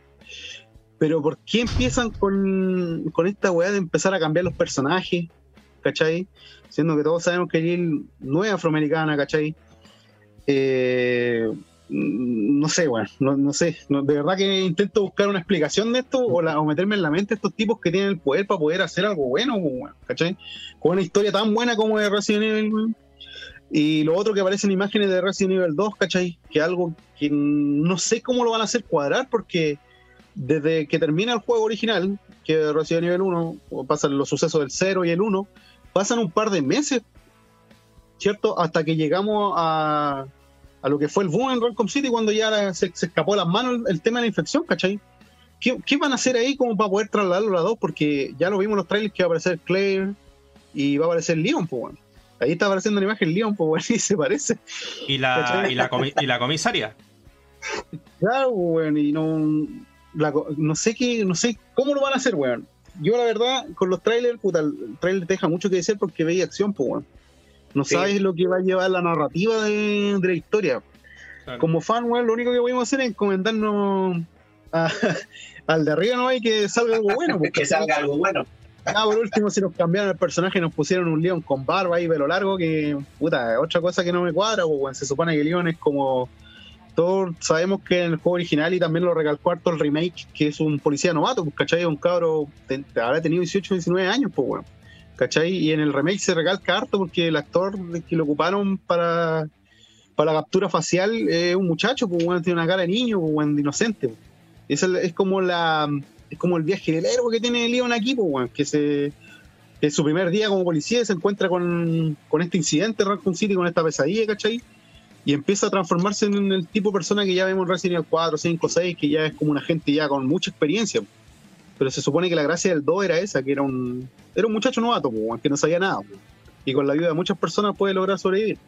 Pero ¿por qué empiezan con, con esta weá de empezar a cambiar los personajes? ¿Cachai? Siendo que todos sabemos que Jill no es afroamericana, ¿cachai? Eh, no sé, bueno, no, sé, de verdad que intento buscar una explicación de esto o, meterme en la mente estos tipos que tienen el poder para poder hacer algo bueno, ¿cachai? Con una historia tan buena como de Resident Evil, y lo otro que aparecen imágenes de Resident Evil 2, ¿cachai? Que algo que no sé cómo lo van a hacer cuadrar porque desde que termina el juego original, que Resident Evil 1, pasan los sucesos del 0 y el 1, pasan un par de meses, ¿cierto? Hasta que llegamos a, a lo que fue el boom en Raccoon City cuando ya se, escapó de las manos el, tema de la infección, ¿cachai? ¿Qué, ¿Qué, van a hacer ahí como para poder trasladarlo a las dos? Porque ya lo vimos en los trailers que va a aparecer Claire y va a aparecer Leon, pues bueno. Ahí está apareciendo la imagen Leon, pues bueno, y se parece. ¿Y la, y la, y la comisaria? Claro, weón, y no, no sé qué, no sé cómo lo van a hacer, weón yo la verdad, con los trailers, puta, el trailer te deja mucho que decir porque veis acción, pues, weón. No sabes lo que va a llevar la narrativa de, la historia. Como fan, weón, lo único que podemos hacer es encomendarnos al de arriba, ¿no? Hay que salga algo bueno. que salga algo bueno. Ah, por último, si nos cambiaron el personaje, nos pusieron un león con barba y pelo largo, que, puta, otra cosa que no me cuadra, pues, se supone que León es como todos sabemos que en el juego original y también lo recalcó harto el remake, que es un policía novato, pues, ¿cachai? Un cabro, habrá tenido 18, 19 años, pues, bueno, ¿cachai? Y en el remake se recalca harto porque el actor que lo ocuparon para, para la captura facial es un muchacho, pues, bueno, tiene una cara de niño, pues, de inocente. Es, es como la es como el viaje del héroe que tiene Leon aquí, pues, que se es su primer día como policía se encuentra con, con este incidente en Raccoon City, con esta pesadilla, ¿cachai? Y empieza a transformarse en el tipo de persona que ya vemos en Resident Evil 4, 5, 6, que ya es como una gente ya con mucha experiencia. Pero se supone que la gracia del 2 era esa, que era un, era un muchacho novato, que no sabía nada. Y con la ayuda de muchas personas puede lograr sobrevivir.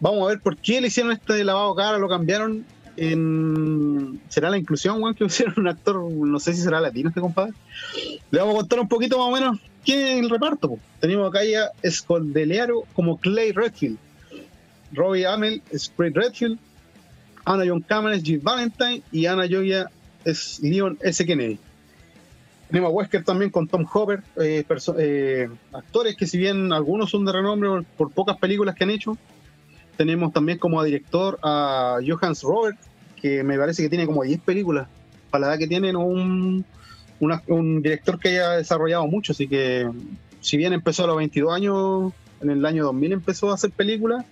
Vamos a ver por qué le hicieron este lavado cara, lo cambiaron. En... ¿Será la inclusión, que hicieron un actor? No sé si será latino este compadre. Le vamos a contar un poquito más o menos quién es el reparto. Tenemos acá ya Escondelearo como Clay Redfield Robbie Amell es Redfield, Anna John Cameron Jill Valentine y Anna Joya es Leon S. Kennedy. Tenemos a Wesker también con Tom Hopper, eh, eh, actores que si bien algunos son de renombre por, pocas películas que han hecho, tenemos también como director a Johannes Robert, que me parece que tiene como 10 películas, para la edad que tienen un, un director que haya desarrollado mucho, así que si bien empezó a los 22 años, en el año 2000 empezó a hacer películas,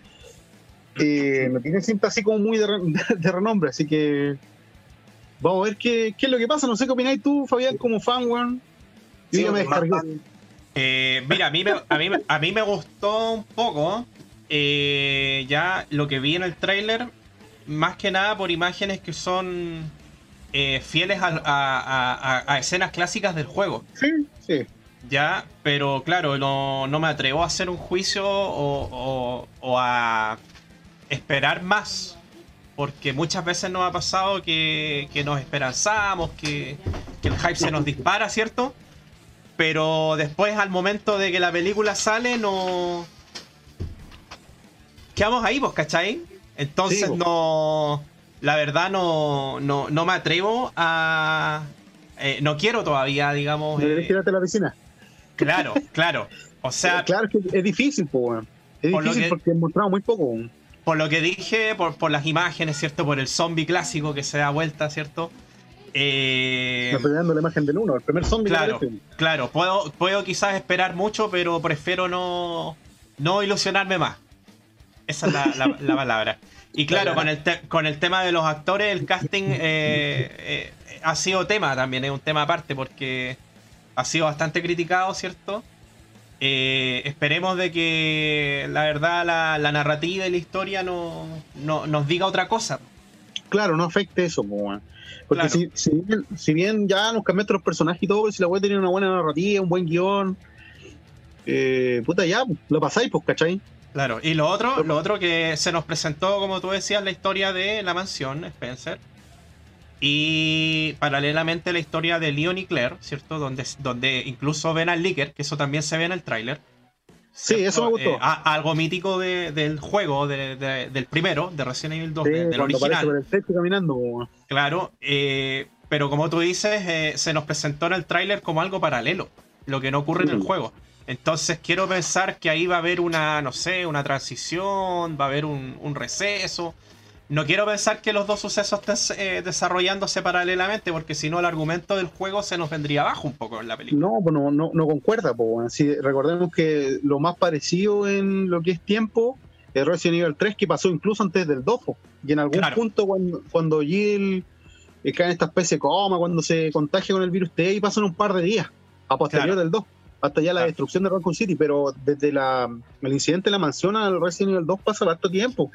eh, me tiene siempre así como muy de, renombre, así que vamos a ver qué, es lo que pasa. No sé qué opináis tú, Fabián, como fan, weón. Eh, mira, a mí, me, a, mí, a mí me gustó un poco eh, ya lo que vi en el tráiler, más que nada por imágenes que son eh, fieles a, escenas clásicas del juego. Sí, sí. Ya, pero claro, no, me atrevo a hacer un juicio o, a esperar más. Porque muchas veces nos ha pasado que, nos esperanzamos, que, el hype se nos dispara, ¿cierto? Pero después, al momento de que la película sale, no. Quedamos ahí, vos, ¿cachai? Entonces no. La verdad no, no, no me atrevo a. Eh, no quiero todavía, digamos. Eh, la piscina. Claro, claro. O sea. Claro que es difícil, pues, Es difícil porque hemos mostrado muy poco. Por lo que dije, por, por, las imágenes, ¿cierto? Por el zombie clásico que se da vuelta, ¿cierto? Eh, la imagen del uno, el primer zombie. Claro, claro. Puedo, puedo quizás esperar mucho, pero prefiero no, no ilusionarme más. Esa es la, la, palabra. Y claro, con el, con el tema de los actores, el casting eh, eh, ha sido tema también, es un tema aparte, porque ha sido bastante criticado, ¿cierto? Eh, esperemos de que la verdad la, narrativa y la historia no, nos diga otra cosa. Claro, no afecte eso, porque si, bien, ya nos cambiaste los personajes y todo, si la web tenía una buena narrativa, un buen guion, eh, puta ya, lo pasáis, pues, ¿cachai? Claro, y lo otro, lo otro que se nos presentó, como tú decías, la historia de la mansión, Spencer. Y paralelamente la historia de Leon y Claire, ¿cierto? Donde, donde incluso ven al Licker, que eso también se ve en el tráiler. Sí, eso me gustó. Eh, algo mítico del juego, del primero, de Resident Evil 2, del original. caminando. Claro, eh, pero como tú dices, eh, se nos presentó en el tráiler como algo paralelo, lo que no ocurre en el juego. Entonces quiero pensar que ahí va a haber una, no sé, una transición, va a haber un, un receso, no quiero pensar que los dos sucesos estén eh, desarrollándose paralelamente, porque si no el argumento del juego se nos vendría abajo un poco en la película. No, pues no, no, concuerda. Pues, si recordemos que lo más parecido en lo que es tiempo es Resident Evil 3, que pasó incluso antes del 2. Y en algún punto, cuando, cuando Jill eh, cae en esta especie de coma, cuando se contagia con el virus T, y pasan un par de días a posterior del 2 hasta ya la destrucción de Raccoon City, pero desde la, el incidente de la mansión al Resident Evil 2 pasa bastante tiempo.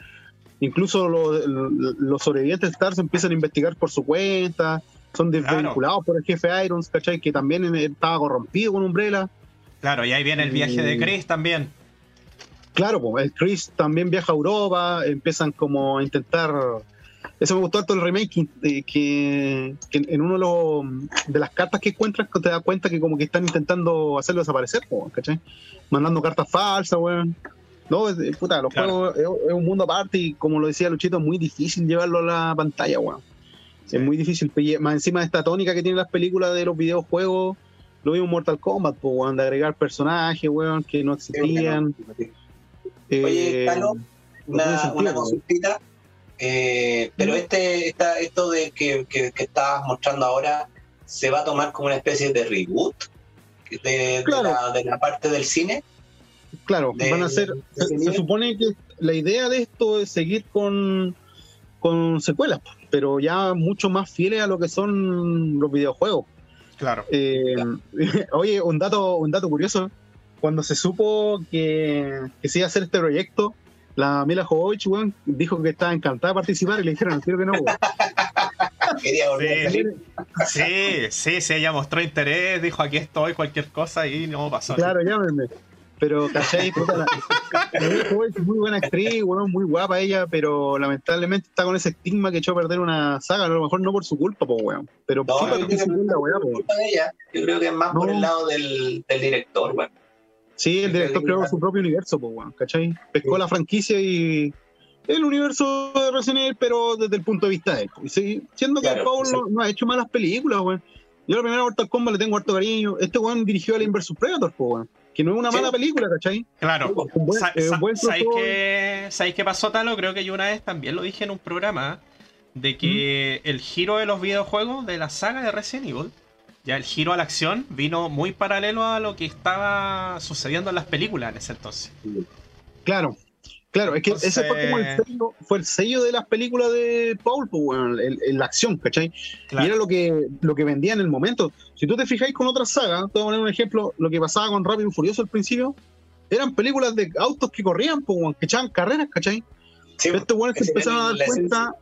Incluso los sobrevivientes de Stars empiezan a investigar por su cuenta, son desvinculados por el jefe Irons, ¿cachai? Que también estaba corrompido con Umbrella. Claro, y ahí viene el viaje de Chris también. Claro, pues el Chris también viaja a Europa, empiezan como a intentar... Eso me gustó harto el remake, que, en uno de, las cartas que encuentras te das cuenta que como que están intentando hacerlo desaparecer, ¿cachai? Mandando cartas falsas, weón. No, es, puta, los juegos es, un mundo aparte y como lo decía Luchito, es muy difícil llevarlo a la pantalla, weón. Es muy difícil, más encima de esta tónica que tienen las películas de los videojuegos, lo mismo Mortal Kombat, pues, weón, de agregar personajes, weón, que no existían. Oye, eh, una, una consultita, eh, pero este, esta, esto de que, que, estabas mostrando ahora, ¿se va a tomar como una especie de reboot de, la, de la parte del cine? Claro, van a ser. Se, supone que la idea de esto es seguir con, con secuelas, pero ya mucho más fieles a lo que son los videojuegos. Claro. Eh, oye, un dato, un dato curioso. Cuando se supo que, que se iba a hacer este proyecto, la Mila Jovovich, dijo que estaba encantada de participar y le dijeron, quiero que no, Quería volver sí, sí, sí, sí, ella mostró interés, dijo aquí estoy, cualquier cosa y no pasó. Claro, llámenme. Pero, ¿cachai? es muy buena actriz, bueno, muy guapa ella, pero lamentablemente está con ese estigma que echó a perder una saga, a lo mejor no por su culpa, pues, weón. Pero no, que culpa de ella. yo creo que es más por el lado del, del director, weón. Sí, el director creó su propio universo, pues, weón, ¿cachai? Pescó la franquicia y el universo de Resident Evil, pero desde el punto de vista de él. Y siendo que Paul no, ha hecho malas películas, weón. Yo la primera Mortal Kombat le tengo harto cariño. Este weón dirigió al Inversus Predator, weón. Que no es una mala película, ¿cachai? Claro. ¿Sabéis qué pasó, Talo? Creo que yo una vez también lo dije en un programa de que el giro de los videojuegos de la saga de Resident Evil, ya el giro a la acción, vino muy paralelo a lo que estaba sucediendo en las películas en ese entonces. Claro, Claro, es que ese fue como el sello, fue el sello de las películas de Paul, pues, bueno, la acción, ¿cachai? Y era lo que, lo que vendía en el momento. Si tú te fijáis con otras sagas, te voy a poner un ejemplo, lo que pasaba con Rápido y Furioso al principio, eran películas de autos que corrían, pues, que echaban carreras, ¿cachai? Sí, Estos buenos se empezaron a dar cuenta,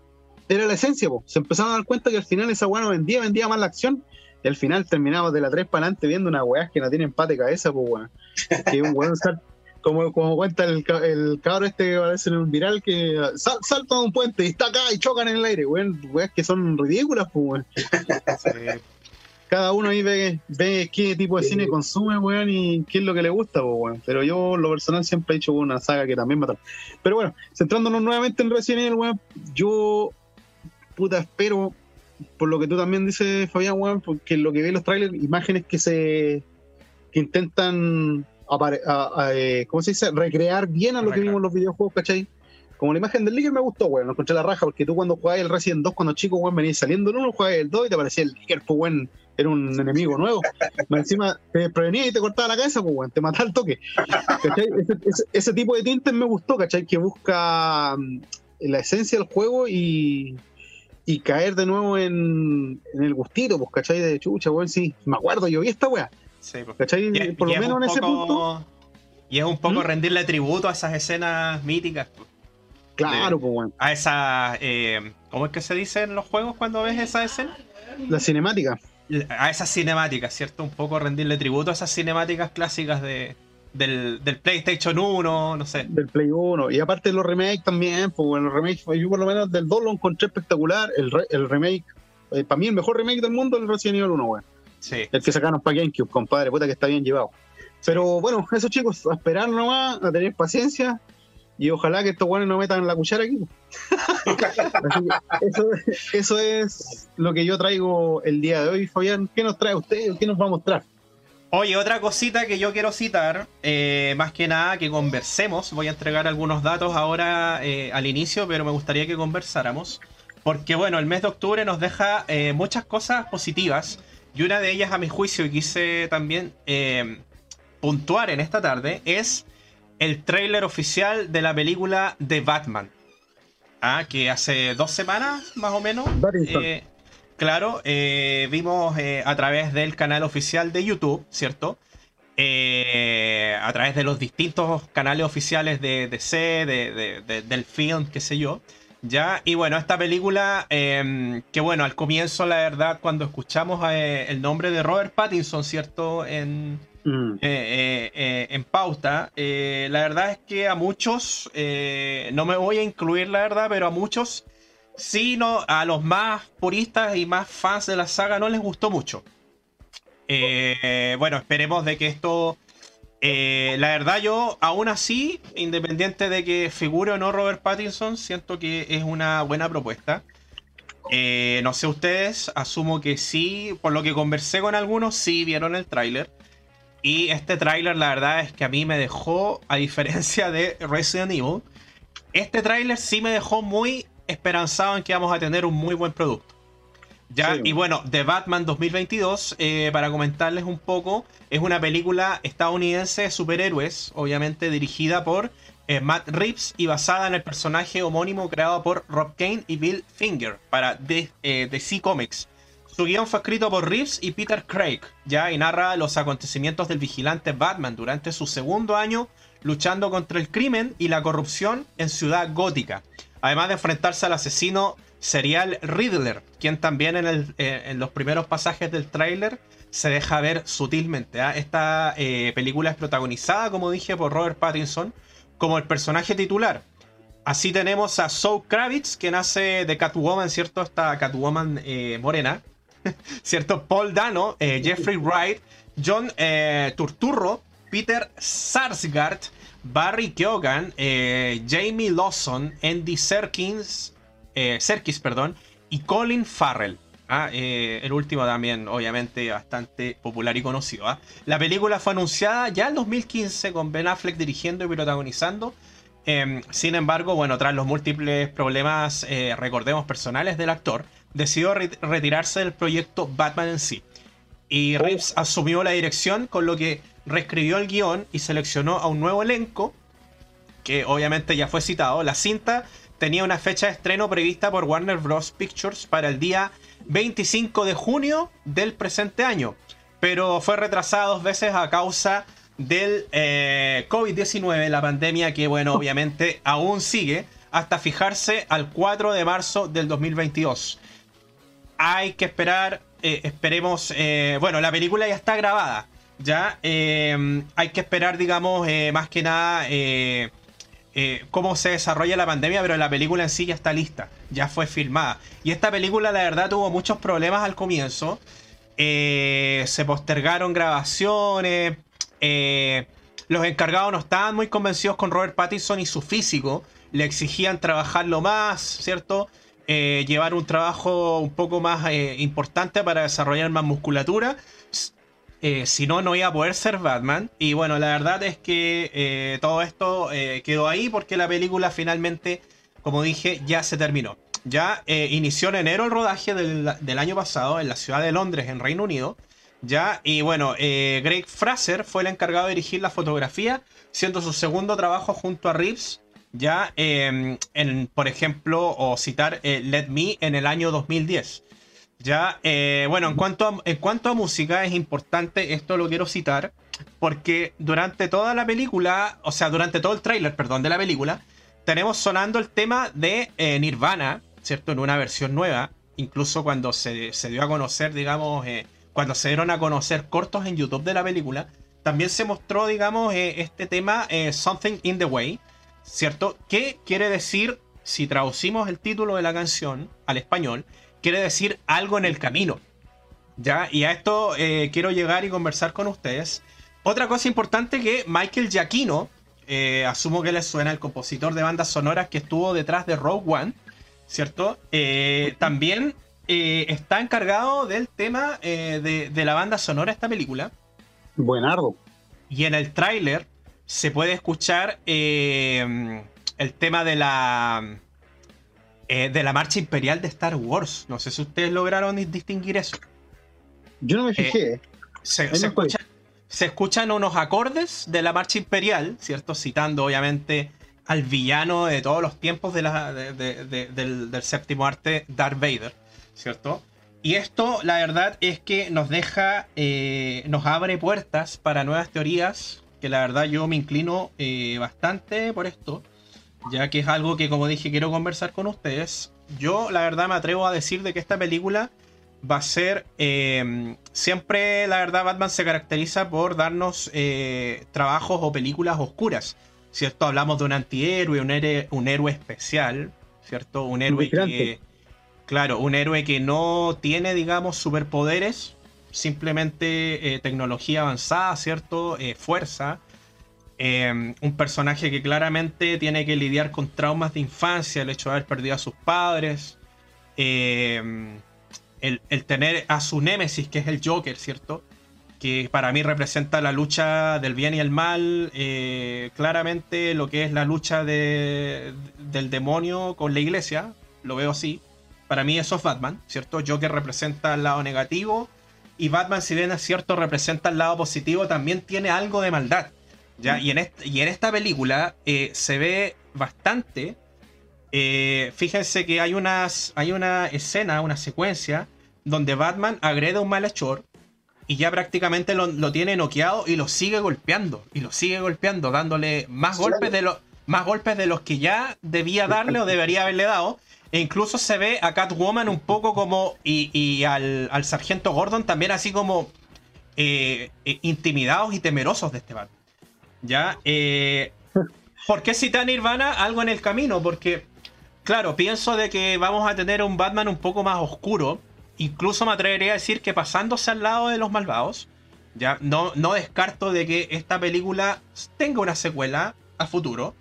era la esencia, pues, se empezaron a dar cuenta que al final esa weá no vendía, vendía más la acción, y al final terminamos de la 3 para adelante viendo una weá que no tiene empate de cabeza, pues, weón. Que un weón como, como cuenta el, el cabro este que parece en un viral que salta de un puente y está acá y chocan en el aire, weón, weas que son ridículas, pues, Cada uno ahí ve, ve qué tipo de cine consume, weón, y qué es lo que le gusta, pues, weón. Pero yo, lo personal, siempre he hecho una saga que también mata. Pero bueno, centrándonos nuevamente en Resident Evil, weón, yo, puta, espero, por lo que tú también dices, Fabián, weón, porque lo que ve los trailers, imágenes que se que intentan eh, ¿cómo se dice? Recrear bien a lo que vimos en los videojuegos, ¿cachai? Como la imagen del Licker me gustó, weón. Bueno, encontré la raja porque tú cuando jugabas el Resident 2, cuando chico, weón, venías saliendo el 1, jugabas el 2 y te parecía el Licker, pues, weón, era un enemigo nuevo. encima te prevenía y te cortaba la cabeza, pues, weón, te mataba al toque. ¿cachai? Ese, tipo de tintes me gustó, ¿cachai? Que busca mm, la esencia del juego y, y caer de nuevo en, en el gustito, pues, ¿cachai? De chucha, weón, sí. Me acuerdo, yo vi esta weá y, Por lo menos en ese punto. Y es un poco ¿Mm? rendirle tributo a esas escenas míticas. Claro, pues bueno. A esa. Eh, ¿Cómo es que se dice en los juegos cuando ves esa escena? La cinemática. A esas cinemáticas, ¿cierto? Un poco rendirle tributo a esas cinemáticas clásicas de, del, PlayStation 1, no sé. Del Play 1. Y aparte los remakes también, pues bueno, los remakes, yo por lo menos del 2 lo encontré espectacular. El, el remake, eh, para mí el mejor remake del mundo es el Resident Evil 1, weón. El que sacaron para GameCube, compadre, puta que está bien llevado. Pero bueno, eso chicos, a esperar nomás, a tener paciencia y ojalá que estos buenos no metan la cuchara aquí. eso, es lo que yo traigo el día de hoy, Fabián. ¿Qué nos trae usted? ¿Qué nos va a mostrar? Oye, otra cosita que yo quiero citar, eh, más que nada que conversemos, voy a entregar algunos datos ahora eh, al inicio, pero me gustaría que conversáramos, porque bueno, el mes de octubre nos deja eh, muchas cosas positivas y una de ellas, a mi juicio, y quise también eh, puntuar en esta tarde, es el tráiler oficial de la película de Batman. Ah, que hace dos semanas, más o menos. Eh, claro, eh, vimos a través del canal oficial de YouTube, ¿cierto? a través de los distintos canales oficiales de DC, de, del film, qué sé yo. Ya, y bueno, esta película, em, que bueno, al comienzo, la verdad, cuando escuchamos eh, el nombre de Robert Pattinson, ¿cierto? En, mm. eh, eh, en pauta, la verdad es que a muchos, no me voy a incluir, la verdad, pero a muchos, sí, no, a los más puristas y más fans de la saga no les gustó mucho. bueno, esperemos de que esto eh, la verdad, yo aún así, independiente de que figure o no Robert Pattinson, siento que es una buena propuesta. Eh, no sé ustedes, asumo que sí, por lo que conversé con algunos, sí vieron el tráiler. Y este tráiler, la verdad es que a mí me dejó, a diferencia de Resident Evil, este tráiler sí me dejó muy esperanzado en que vamos a tener un muy buen producto. Ya, y bueno, The Batman 2022, eh, para comentarles un poco, es una película estadounidense de superhéroes, obviamente dirigida por eh, Matt Reeves y basada en el personaje homónimo creado por Rob Kane y Bill Finger para DC eh, Comics. Su guion fue escrito por Reeves y Peter Craig, ya, y narra los acontecimientos del vigilante Batman durante su segundo año luchando contra el crimen y la corrupción en Ciudad Gótica, además de enfrentarse al asesino serial Riddler, quien también en, eh, los primeros pasajes del tráiler se deja ver sutilmente. ¿ah? Esta eh, película es protagonizada, como dije, por Robert Pattinson como el personaje titular. Así tenemos a Zoe Kravitz, quien hace de Catwoman, ¿cierto? Esta Catwoman eh, morena, ¿cierto? Paul Dano, Jeffrey Wright, John Turturro, Peter Sarsgaard, Barry Keoghan, Jamie Lawson, Andy Serkins, eh, Serkis, perdón, y Colin Farrell. Ah, eh, el último también, obviamente, bastante popular y conocido. ¿ah? La película fue anunciada ya en 2015 con Ben Affleck dirigiendo y protagonizando. Em, sin embargo, bueno, tras los múltiples problemas, eh, recordemos, personales del actor, decidió retirarse del proyecto Batman en sí. Y oh. Reeves asumió la dirección, con lo que reescribió el guion y seleccionó a un nuevo elenco, que obviamente ya fue citado. La cinta tenía una fecha de estreno prevista por Warner Bros. Pictures para el día 25 de junio del presente año, pero fue retrasada dos veces a causa del eh, COVID-19, la pandemia que, bueno, oh. obviamente aún sigue, hasta fijarse al 4 de marzo del 2022. Hay que esperar, eh, esperemos, eh, bueno, la película ya está grabada, ya hay que esperar, digamos, más que nada eh, cómo se desarrolla la pandemia, pero la película en sí ya está lista, ya fue filmada. Y esta película, la verdad, tuvo muchos problemas al comienzo. Eh, se postergaron grabaciones. Eh, los encargados no estaban muy convencidos con Robert Pattinson y su físico. Le exigían trabajarlo más, ¿cierto? llevar un trabajo un poco más importante para desarrollar más musculatura. Eh, si no, no iba a poder ser Batman. Y bueno, la verdad es que eh, todo esto eh, quedó ahí porque la película finalmente, como dije, ya se terminó. Ya inició en enero el rodaje del, año pasado en la ciudad de Londres, en Reino Unido. Ya, y bueno, Greg Fraser fue el encargado de dirigir la fotografía, siendo su segundo trabajo junto a Reeves. Ya, em, en, por ejemplo, o citar Let Me en el año 2010. Ya, eh, bueno, en cuanto, a, en cuanto a música es importante, esto lo quiero citar, porque durante toda la película, o sea, durante todo el tráiler, perdón, de la película, tenemos sonando el tema de eh, Nirvana, ¿cierto? En una versión nueva, incluso cuando se, dio a conocer, digamos, eh, cuando se dieron a conocer cortos en YouTube de la película, también se mostró, digamos, este tema Something in the Way, ¿cierto? ¿Qué quiere decir, si traducimos el título de la canción al español, quiere decir algo en el camino. ¿Ya? Y a esto eh, quiero llegar y conversar con ustedes. Otra cosa importante que Michael Giacchino, eh, asumo que les suena el compositor de bandas sonoras que estuvo detrás de Rogue One, ¿cierto? Eh, también está encargado del tema de, de, la banda sonora de esta película. Buenardo. Y en el tráiler se puede escuchar el tema de la eh, de la marcha imperial de Star Wars. No sé si ustedes lograron distinguir eso. Yo no me fijé. Eh, se, escuchan unos acordes de la marcha imperial, ¿cierto? Citando obviamente al villano de todos los tiempos de la, del, séptimo arte, Darth Vader, ¿cierto? Y esto, la verdad, es que nos deja, eh, nos abre puertas para nuevas teorías, que la verdad yo me inclino bastante por esto ya que es algo que como dije quiero conversar con ustedes. Yo la verdad me atrevo a decir de que esta película va a ser... Em, siempre la verdad Batman se caracteriza por darnos eh, trabajos o películas oscuras. ¿Cierto? Hablamos de un antihéroe, un, héroe, un héroe especial, ¿cierto? Un héroe que... Claro, un héroe que no tiene, digamos, superpoderes, simplemente eh, tecnología avanzada, ¿cierto? Eh, fuerza. Em, un personaje que claramente tiene que lidiar con traumas de infancia, el hecho de haber perdido a sus padres, em, el, tener a su némesis, que es el Joker, ¿cierto? Que para mí representa la lucha del bien y el mal, eh, claramente lo que es la lucha del demonio con la iglesia, lo veo así. Para mí eso es Batman, ¿cierto? Joker representa el lado negativo y Batman, si bien es cierto, representa el lado positivo, también tiene algo de maldad. ¿Ya? Y, en y en esta película eh, se ve bastante. Eh, fíjense que hay, unas, hay una escena, una secuencia, donde Batman agrede a un malhechor y ya prácticamente lo, tiene noqueado y lo sigue golpeando. Y lo sigue golpeando, dándole más golpes de los. Más golpes de los que ya debía darle o debería haberle dado. E incluso se ve a Catwoman un poco como. Y, al, sargento Gordon también así como. Eh, intimidados y temerosos de este Batman. ¿Ya? Eh, ¿Por qué citar Nirvana? Algo en el camino, porque, claro, pienso de que vamos a tener un Batman un poco más oscuro. Incluso me atrevería a decir que pasándose al lado de los malvados. Ya, no, no descarto de que esta película tenga una secuela a futuro.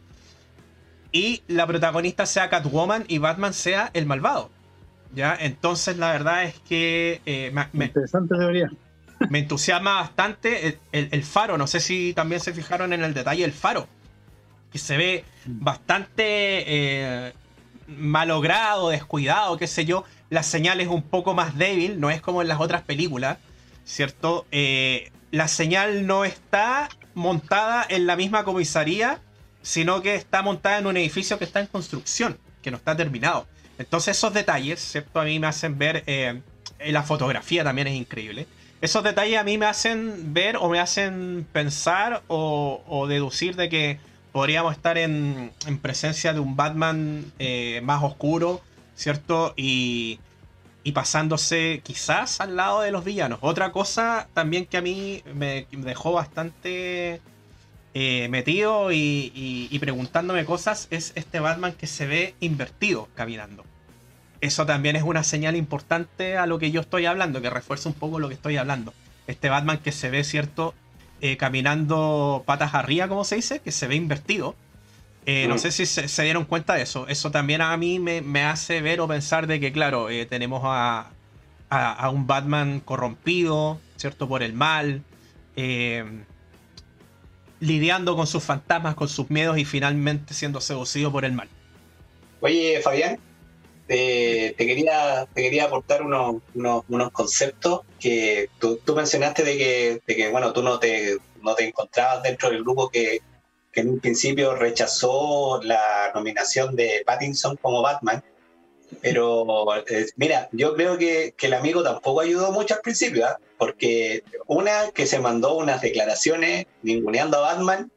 Y la protagonista sea Catwoman y Batman sea el malvado. ¿ya? Entonces la verdad es que eh, interesante debería. Me entusiasma bastante el, faro, no sé si también se fijaron en el detalle el faro, que se ve bastante eh, malogrado, descuidado, qué sé yo. La señal es un poco más débil, no es como en las otras películas, ¿cierto? Eh, la señal no está montada en la misma comisaría, sino que está montada en un edificio que está en construcción, que no está terminado. Entonces esos detalles, ¿cierto? A mí me hacen ver, eh, la fotografía también es increíble. Esos detalles a mí me hacen ver o me hacen pensar o, deducir de que podríamos estar en, presencia de un Batman eh, más oscuro, ¿cierto? Y, pasándose quizás al lado de los villanos. Otra cosa también que a mí me dejó bastante eh, metido y, preguntándome cosas es este Batman que se ve invertido caminando. Eso también es una señal importante a lo que yo estoy hablando, que refuerza un poco lo que estoy hablando. Este Batman que se ve, ¿cierto? Eh, caminando patas arriba, como se dice, que se ve invertido. Eh, no mm. sé si se, dieron cuenta de eso. Eso también a mí me, hace ver o pensar de que, claro, tenemos a, a, un Batman corrompido, ¿cierto? Por el mal lidiando con sus fantasmas, con sus miedos y finalmente siendo seducido por el mal. Oye, Fabián, te, quería, te quería aportar unos, unos, conceptos que tú, mencionaste de que, de que, bueno, tú no te, no te encontrabas dentro del grupo que, que en un principio rechazó la nominación de Pattinson como Batman pero eh, mira, yo creo que, el amigo tampoco ayudó mucho al principio, ¿ah? porque una que se mandó unas declaraciones ninguneando a Batman,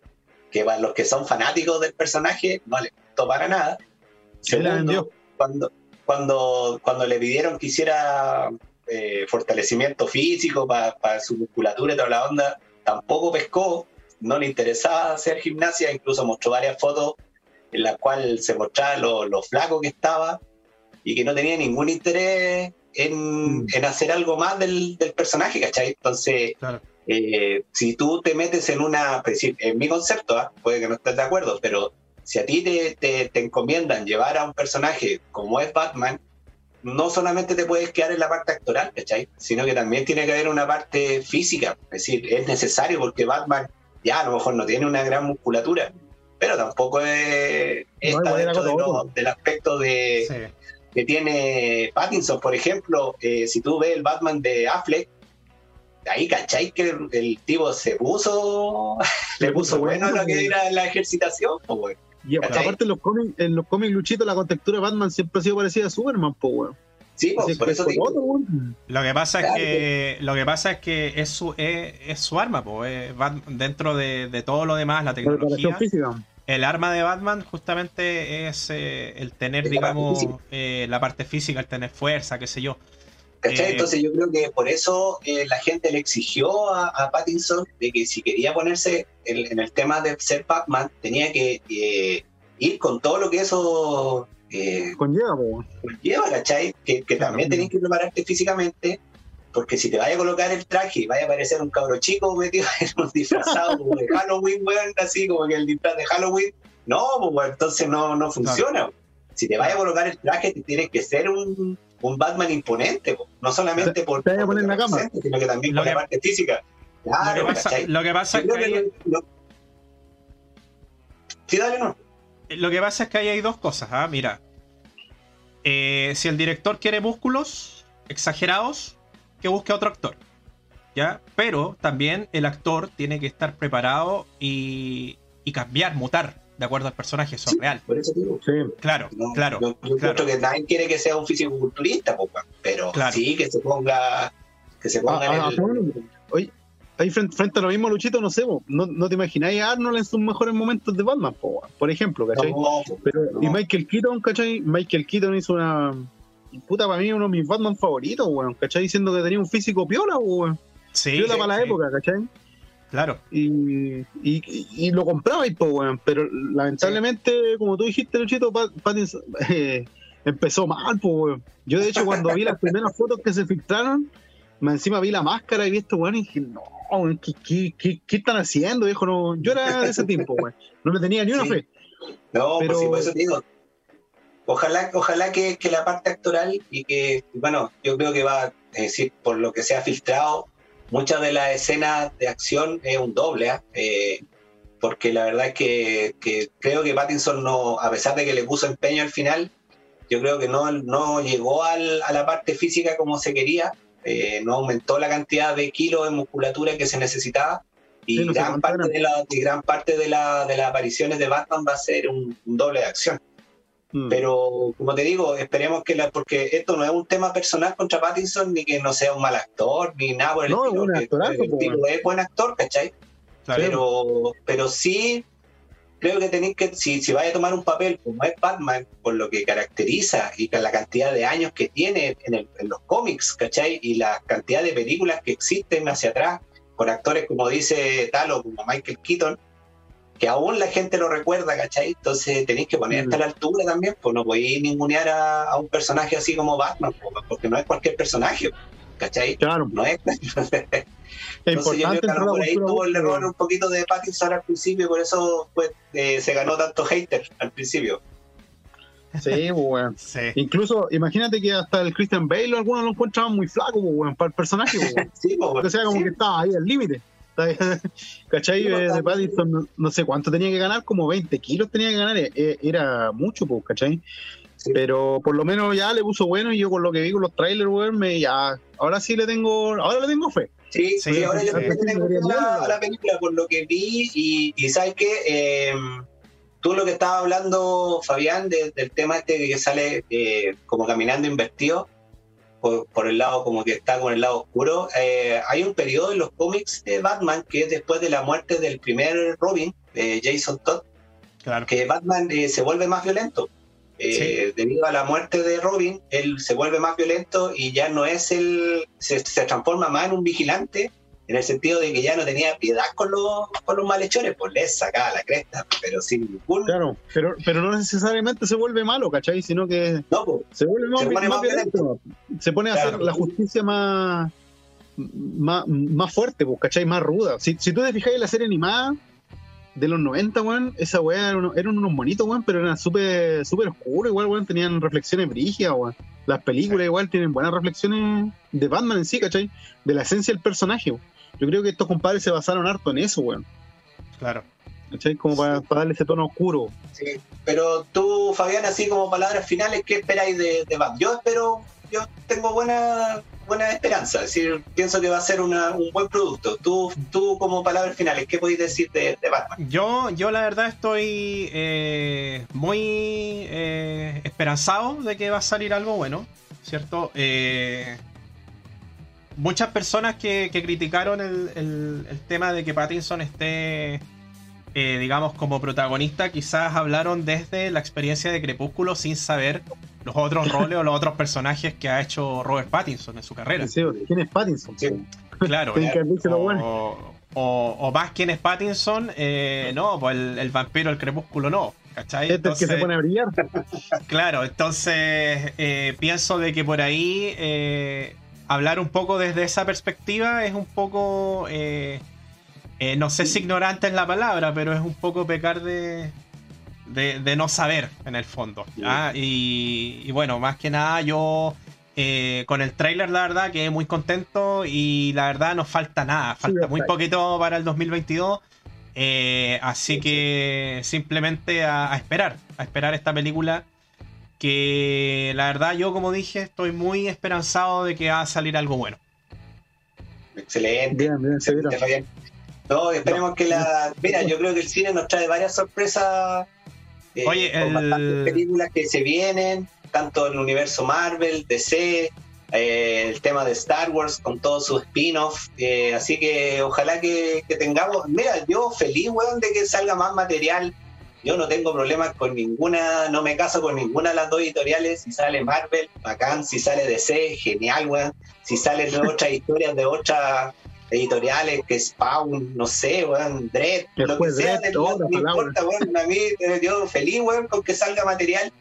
que para los que son fanáticos del personaje no le gustó para nada. Segundo, cuando, cuando, cuando le pidieron que hiciera eh, fortalecimiento físico para su musculatura y toda la onda, tampoco pescó, no le interesaba hacer gimnasia, incluso mostró varias fotos en las cuales se mostraba lo, lo flaco que estaba y que no tenía ningún interés en, mm. hacer algo más del, personaje, ¿cachai? Entonces, eh, si tú te metes en una, en mi concepto, ¿ah? puede que no estés de acuerdo, pero si a ti te, te, encomiendan llevar a un personaje como es Batman, no solamente te puedes quedar en la parte actoral, ¿cachai? Sino que también tiene que haber una parte física. Es decir, es necesario porque Batman ya a lo mejor no tiene una gran musculatura, pero tampoco es, está dentro del aspecto de, que tiene Pattinson, por ejemplo, eh, si tú ves el Batman de Affleck, ahí cachai que el, tipo se puso, le puso bueno lo que era la ejercitación, pues, Y aparte en los cómics, en los cómics Luchito, la contextura de Batman siempre ha sido parecida a Superman, pues, Sí, por eso digo. Lo que pasa es que lo que pasa es que es su es, su arma, pues, dentro de, de, todo lo demás, la tecnología el arma de Batman justamente es eh, el tener, digamos, eh, la parte física, el tener fuerza, qué sé yo. ¿Cachai? Eh, Entonces yo creo que por eso la gente le exigió a, Pattinson de que si quería ponerse en el tema de ser Batman, tenía que ir con todo lo que eso conlleva, conlleva, ¿cachai? Que, que también tenías que prepararte físicamente, porque si te vaya a colocar el traje y vaya a aparecer un cabro chico metido en un disfrazado como de Halloween, weón, así como que el disfraz de Halloween, no, pues entonces no, no funciona. Si te vaya a colocar el traje, te tienes que ser un, un Batman imponente, no solamente por, te poner la cama. sino que también por la parte física. Claro, lo que pasa, es que, Sí, dale, no. Lo que pasa es que ahí hay dos cosas, ¿ah? Mira, eh, si el director quiere músculos exagerados, que busque otro actor. ¿Ya? Pero también el actor tiene que estar preparado y, cambiar, mutar, de acuerdo al personaje, eso es real. Por eso digo. Sí. Claro, claro. Yo, yo que nadie quiere que sea un físico-culturista, pero sí que se ponga, que se ponga ah, en el... Ah, oye, ahí frente, a lo mismo, Luchito, no sé, no, no te imagináis a Arnold en sus mejores momentos de Batman, por ejemplo, ¿cachai? pero, y Michael Keaton, ¿cachai? Michael Keaton hizo una puta, para mí uno de mis Batman favoritos, weón, ¿cachai? Diciendo que tenía un físico piola, weón. Sí. Piola para la época, ¿cachai? Claro. Y, y, lo compraba y pues, weón. Pero lamentablemente, como tú dijiste, Luchito, Pattinson eh, empezó mal, pues, weón. Yo, de hecho, cuando vi las primeras fotos que se filtraron, me encima vi la máscara y vi esto, weón, y dije, no, ¿qué, qué, qué, están haciendo, viejo? No, yo era de ese tiempo, weón. No le tenía ni una fe. No, pues pero, pues sí, por eso digo ojalá, ojalá que, la parte actoral y que, bueno, yo creo que va, a decir, por lo que se ha filtrado, muchas de las escenas de acción es un doble, ¿ah? eh, porque la verdad es que, creo que Pattinson no, a pesar de que le puso empeño al final, yo creo que no, no llegó a la parte física como se quería, eh, no aumentó la cantidad de kilos de musculatura que se necesitaba y, gran, parte de la, gran parte de, la, de las apariciones de Batman va a ser un, doble de acción. Mm. Pero, como te digo, esperemos que la, porque esto no es un tema personal contra Pattinson, ni que no sea un mal actor, ni nada por el no, estilo. el, es buen actor, ¿cachai? Pero, pero sí creo que tenéis que, si, si vais a tomar un papel como es Batman, por lo que caracteriza y con la cantidad de años que tiene en, en los cómics, ¿cachai? Y la cantidad de películas que existen hacia atrás, con actores como dice Talo, como Michael Keaton, que aún la gente lo recuerda, ¿cachai? Entonces tenéis que ponerte a la altura también, pues no podéis ningunear a, un personaje así como Batman, porque no es cualquier personaje, ¿cachai? Claro. No es. Entonces yo creo que por ahí tuvo el error un poquito de Pattinson al principio, por eso pues, eh, se ganó tanto hater al principio. Sí, bueno. Pues, sí. Incluso, imagínate que hasta el Christian Bale algunos lo encontraban muy flaco, bueno, para el personaje. sí, pues, o sea, como que estaba ahí al límite. ¿Cachai? de Pattinson, no, sé cuánto tenía que ganar, como 20 kilos tenía que ganar, eh, era mucho, pues, ¿cachai? Pero por lo menos ya le puso bueno y yo con lo que vi con los trailers, weón, me ya, ahora sí le tengo, ahora le tengo fe. Sí, sí, ahora yo le tengo fe a la película por lo que vi y, y sabes que eh, tú lo que estabas hablando, Fabián, del tema este que sale eh, como caminando invertido, por, el lado como que está con el lado oscuro, eh, hay un periodo en los cómics de Batman que es después de la muerte del primer Robin, de Jason Todd, que Batman eh, se vuelve más violento. Debido a la muerte de Robin, él se vuelve más violento y ya no es el. se, se transforma más en un vigilante en el sentido de que ya no tenía piedad con los, con los malhechores, pues les sacaba la cresta, pero sin ningún... Claro, pero, pero no necesariamente se vuelve malo, ¿cachai? Sino que pues, se vuelve más, violento. Se pone a hacer la justicia más, más, fuerte, pues, ¿cachai? Más ruda. Si, si tú te fijas en la serie animada de los 90, weón, esa weá eran, unos monitos, weón, pero eran súper super oscuros, igual, weón, tenían reflexiones brígidas, weón. Las películas igual tienen buenas reflexiones de Batman en sí, ¿cachai? De la esencia del personaje, weón. Yo creo que estos compadres se basaron harto en eso, weón. Claro. ¿Cachai? Como para, darle ese tono oscuro. Sí, pero tú, Fabián, así como palabras finales, ¿qué esperáis de, de Batman? Yo espero, yo tengo buena, buena esperanza, es decir, pienso que va a ser un buen producto. Tú, tú como palabras finales, ¿qué podéis decir de, Batman? Yo, yo la verdad estoy eh, muy eh, esperanzado de que va a salir algo bueno, ¿cierto? Eh, muchas personas que, criticaron el, tema de que Pattinson esté, eh, digamos, como protagonista, quizás hablaron desde la experiencia de Crepúsculo sin saber los otros roles o los otros personajes que ha hecho Robert Pattinson en su carrera. ¿Quién es Pattinson? Claro. o, más quién es Pattinson, eh, no, pues el, vampiro, el crepúsculo no. ¿Cachai? Este que se pone a brillar. Claro, entonces eh, pienso de que por ahí hablar un poco desde esa perspectiva es un poco, eh, eh, no sé si ignorante es la palabra, pero es un poco pecar de, de, no saber en el fondo. Y, bueno, más que nada yo eh, con el trailer la verdad quedé muy contento y la verdad no falta nada, falta muy poquito para el 2022. así que simplemente a esperar, a esperar esta película que la verdad yo como dije estoy muy esperanzado de que va a salir algo bueno. Excelente. Bien, No, esperemos que la... Mira, yo creo que el cine nos trae varias sorpresas. Eh, Oye, con películas que se vienen, tanto en el universo Marvel, DC, eh, el tema de Star Wars con todo su spin-off. Eh, así que ojalá que, que, tengamos. Mira, yo feliz, weón, de que salga más material yo no tengo problemas con ninguna, no me caso con ninguna de las dos editoriales. Si sale Marvel, bacán. Si sale DC, genial, weón. Si salen de otras historias de otras editoriales, que Spawn, no sé, weón, Dread, lo que sea, no, importa, weón. A mí, eh, yo feliz, weón, con que salga material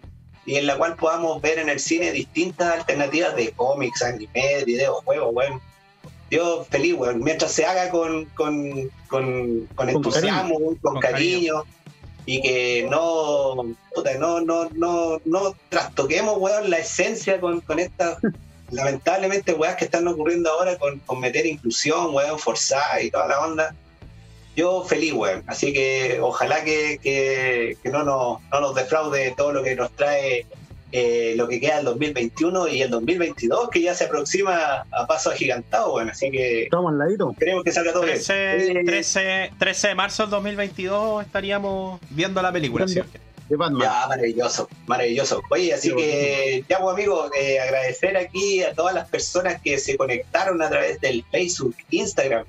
y en la cual podamos ver en el cine distintas alternativas de cómics, anime, videojuegos, weón. Yo feliz, weón, mientras se haga con, con, con, con entusiasmo, con, cariño y que no, no, no, no, no trastoquemos, weón, la esencia con, con estas, lamentablemente, weas que están ocurriendo ahora con, con meter inclusión, weón, forzada y toda la onda. Yo feliz, weón. Así que ojalá que, que, no, nos, no nos defraude todo lo que nos trae eh, lo que queda el 2021 y el 2022, que ya se aproxima a paso agigantado, bueno, así que estamos al ladito. Queremos que salga todo 13, bien. 13, 13, de marzo del 2022 estaríamos viendo la película, ¿sí? Ya, maravilloso, maravilloso. Oye, así que ya, pues, amigos, eh, agradecer aquí a todas las personas que se conectaron a través del Facebook, Instagram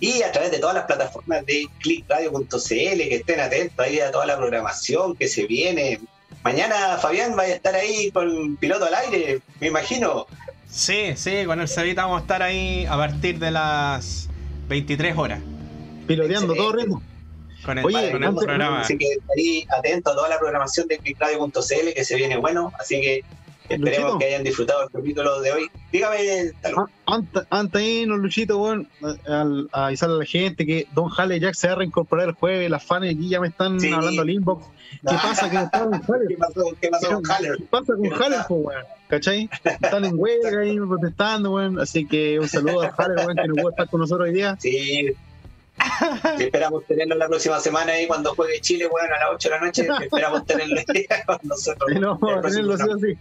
y a través de todas las plataformas de clickradio.cl, que estén atentos ahí a toda la programación que se viene. Mañana Fabián va a estar ahí con piloto al aire, me imagino. Sí, sí, con el Cevita vamos a estar ahí a partir de las 23 horas. Piloteando todo ritmo. Con el, Oye, con el programa. Así que ahí atento a toda la programación de clickradio.cl que se viene bueno, así que Esperemos que hayan disfrutado el capítulo de hoy. Dígame, ah, Antes, ahí, no, Luchito, bueno, a, avisarle a la gente que Don Halle Jack se va a reincorporar el jueves. Las fans aquí ya me están hablando al inbox. ¿Qué pasa? ¿Qué, pasó, ¿Qué pasó con Halle? ¿Qué pasa con Halle, weón? ¿Cachai? Están en huelga ahí protestando, weón. Así que un saludo a Halle, weón, que no puede estar con nosotros hoy día. Sí. Esperamos tenerlo la próxima semana ahí cuando juegue Chile, bueno, a las 8 de la noche. Esperamos tenerlo ahí con nosotros. No, tenerlo sí así.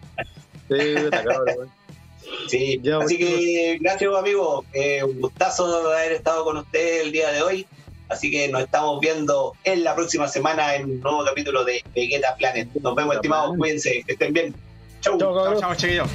Sí, sí. así que gracias, amigo. Eh, un gustazo de haber estado con usted el día de hoy. Así que nos estamos viendo en la próxima semana en un nuevo capítulo de Vegeta Planet. Nos vemos, estimados. Cuídense, que estén bien. Chau. Chau, chau, chiquillos.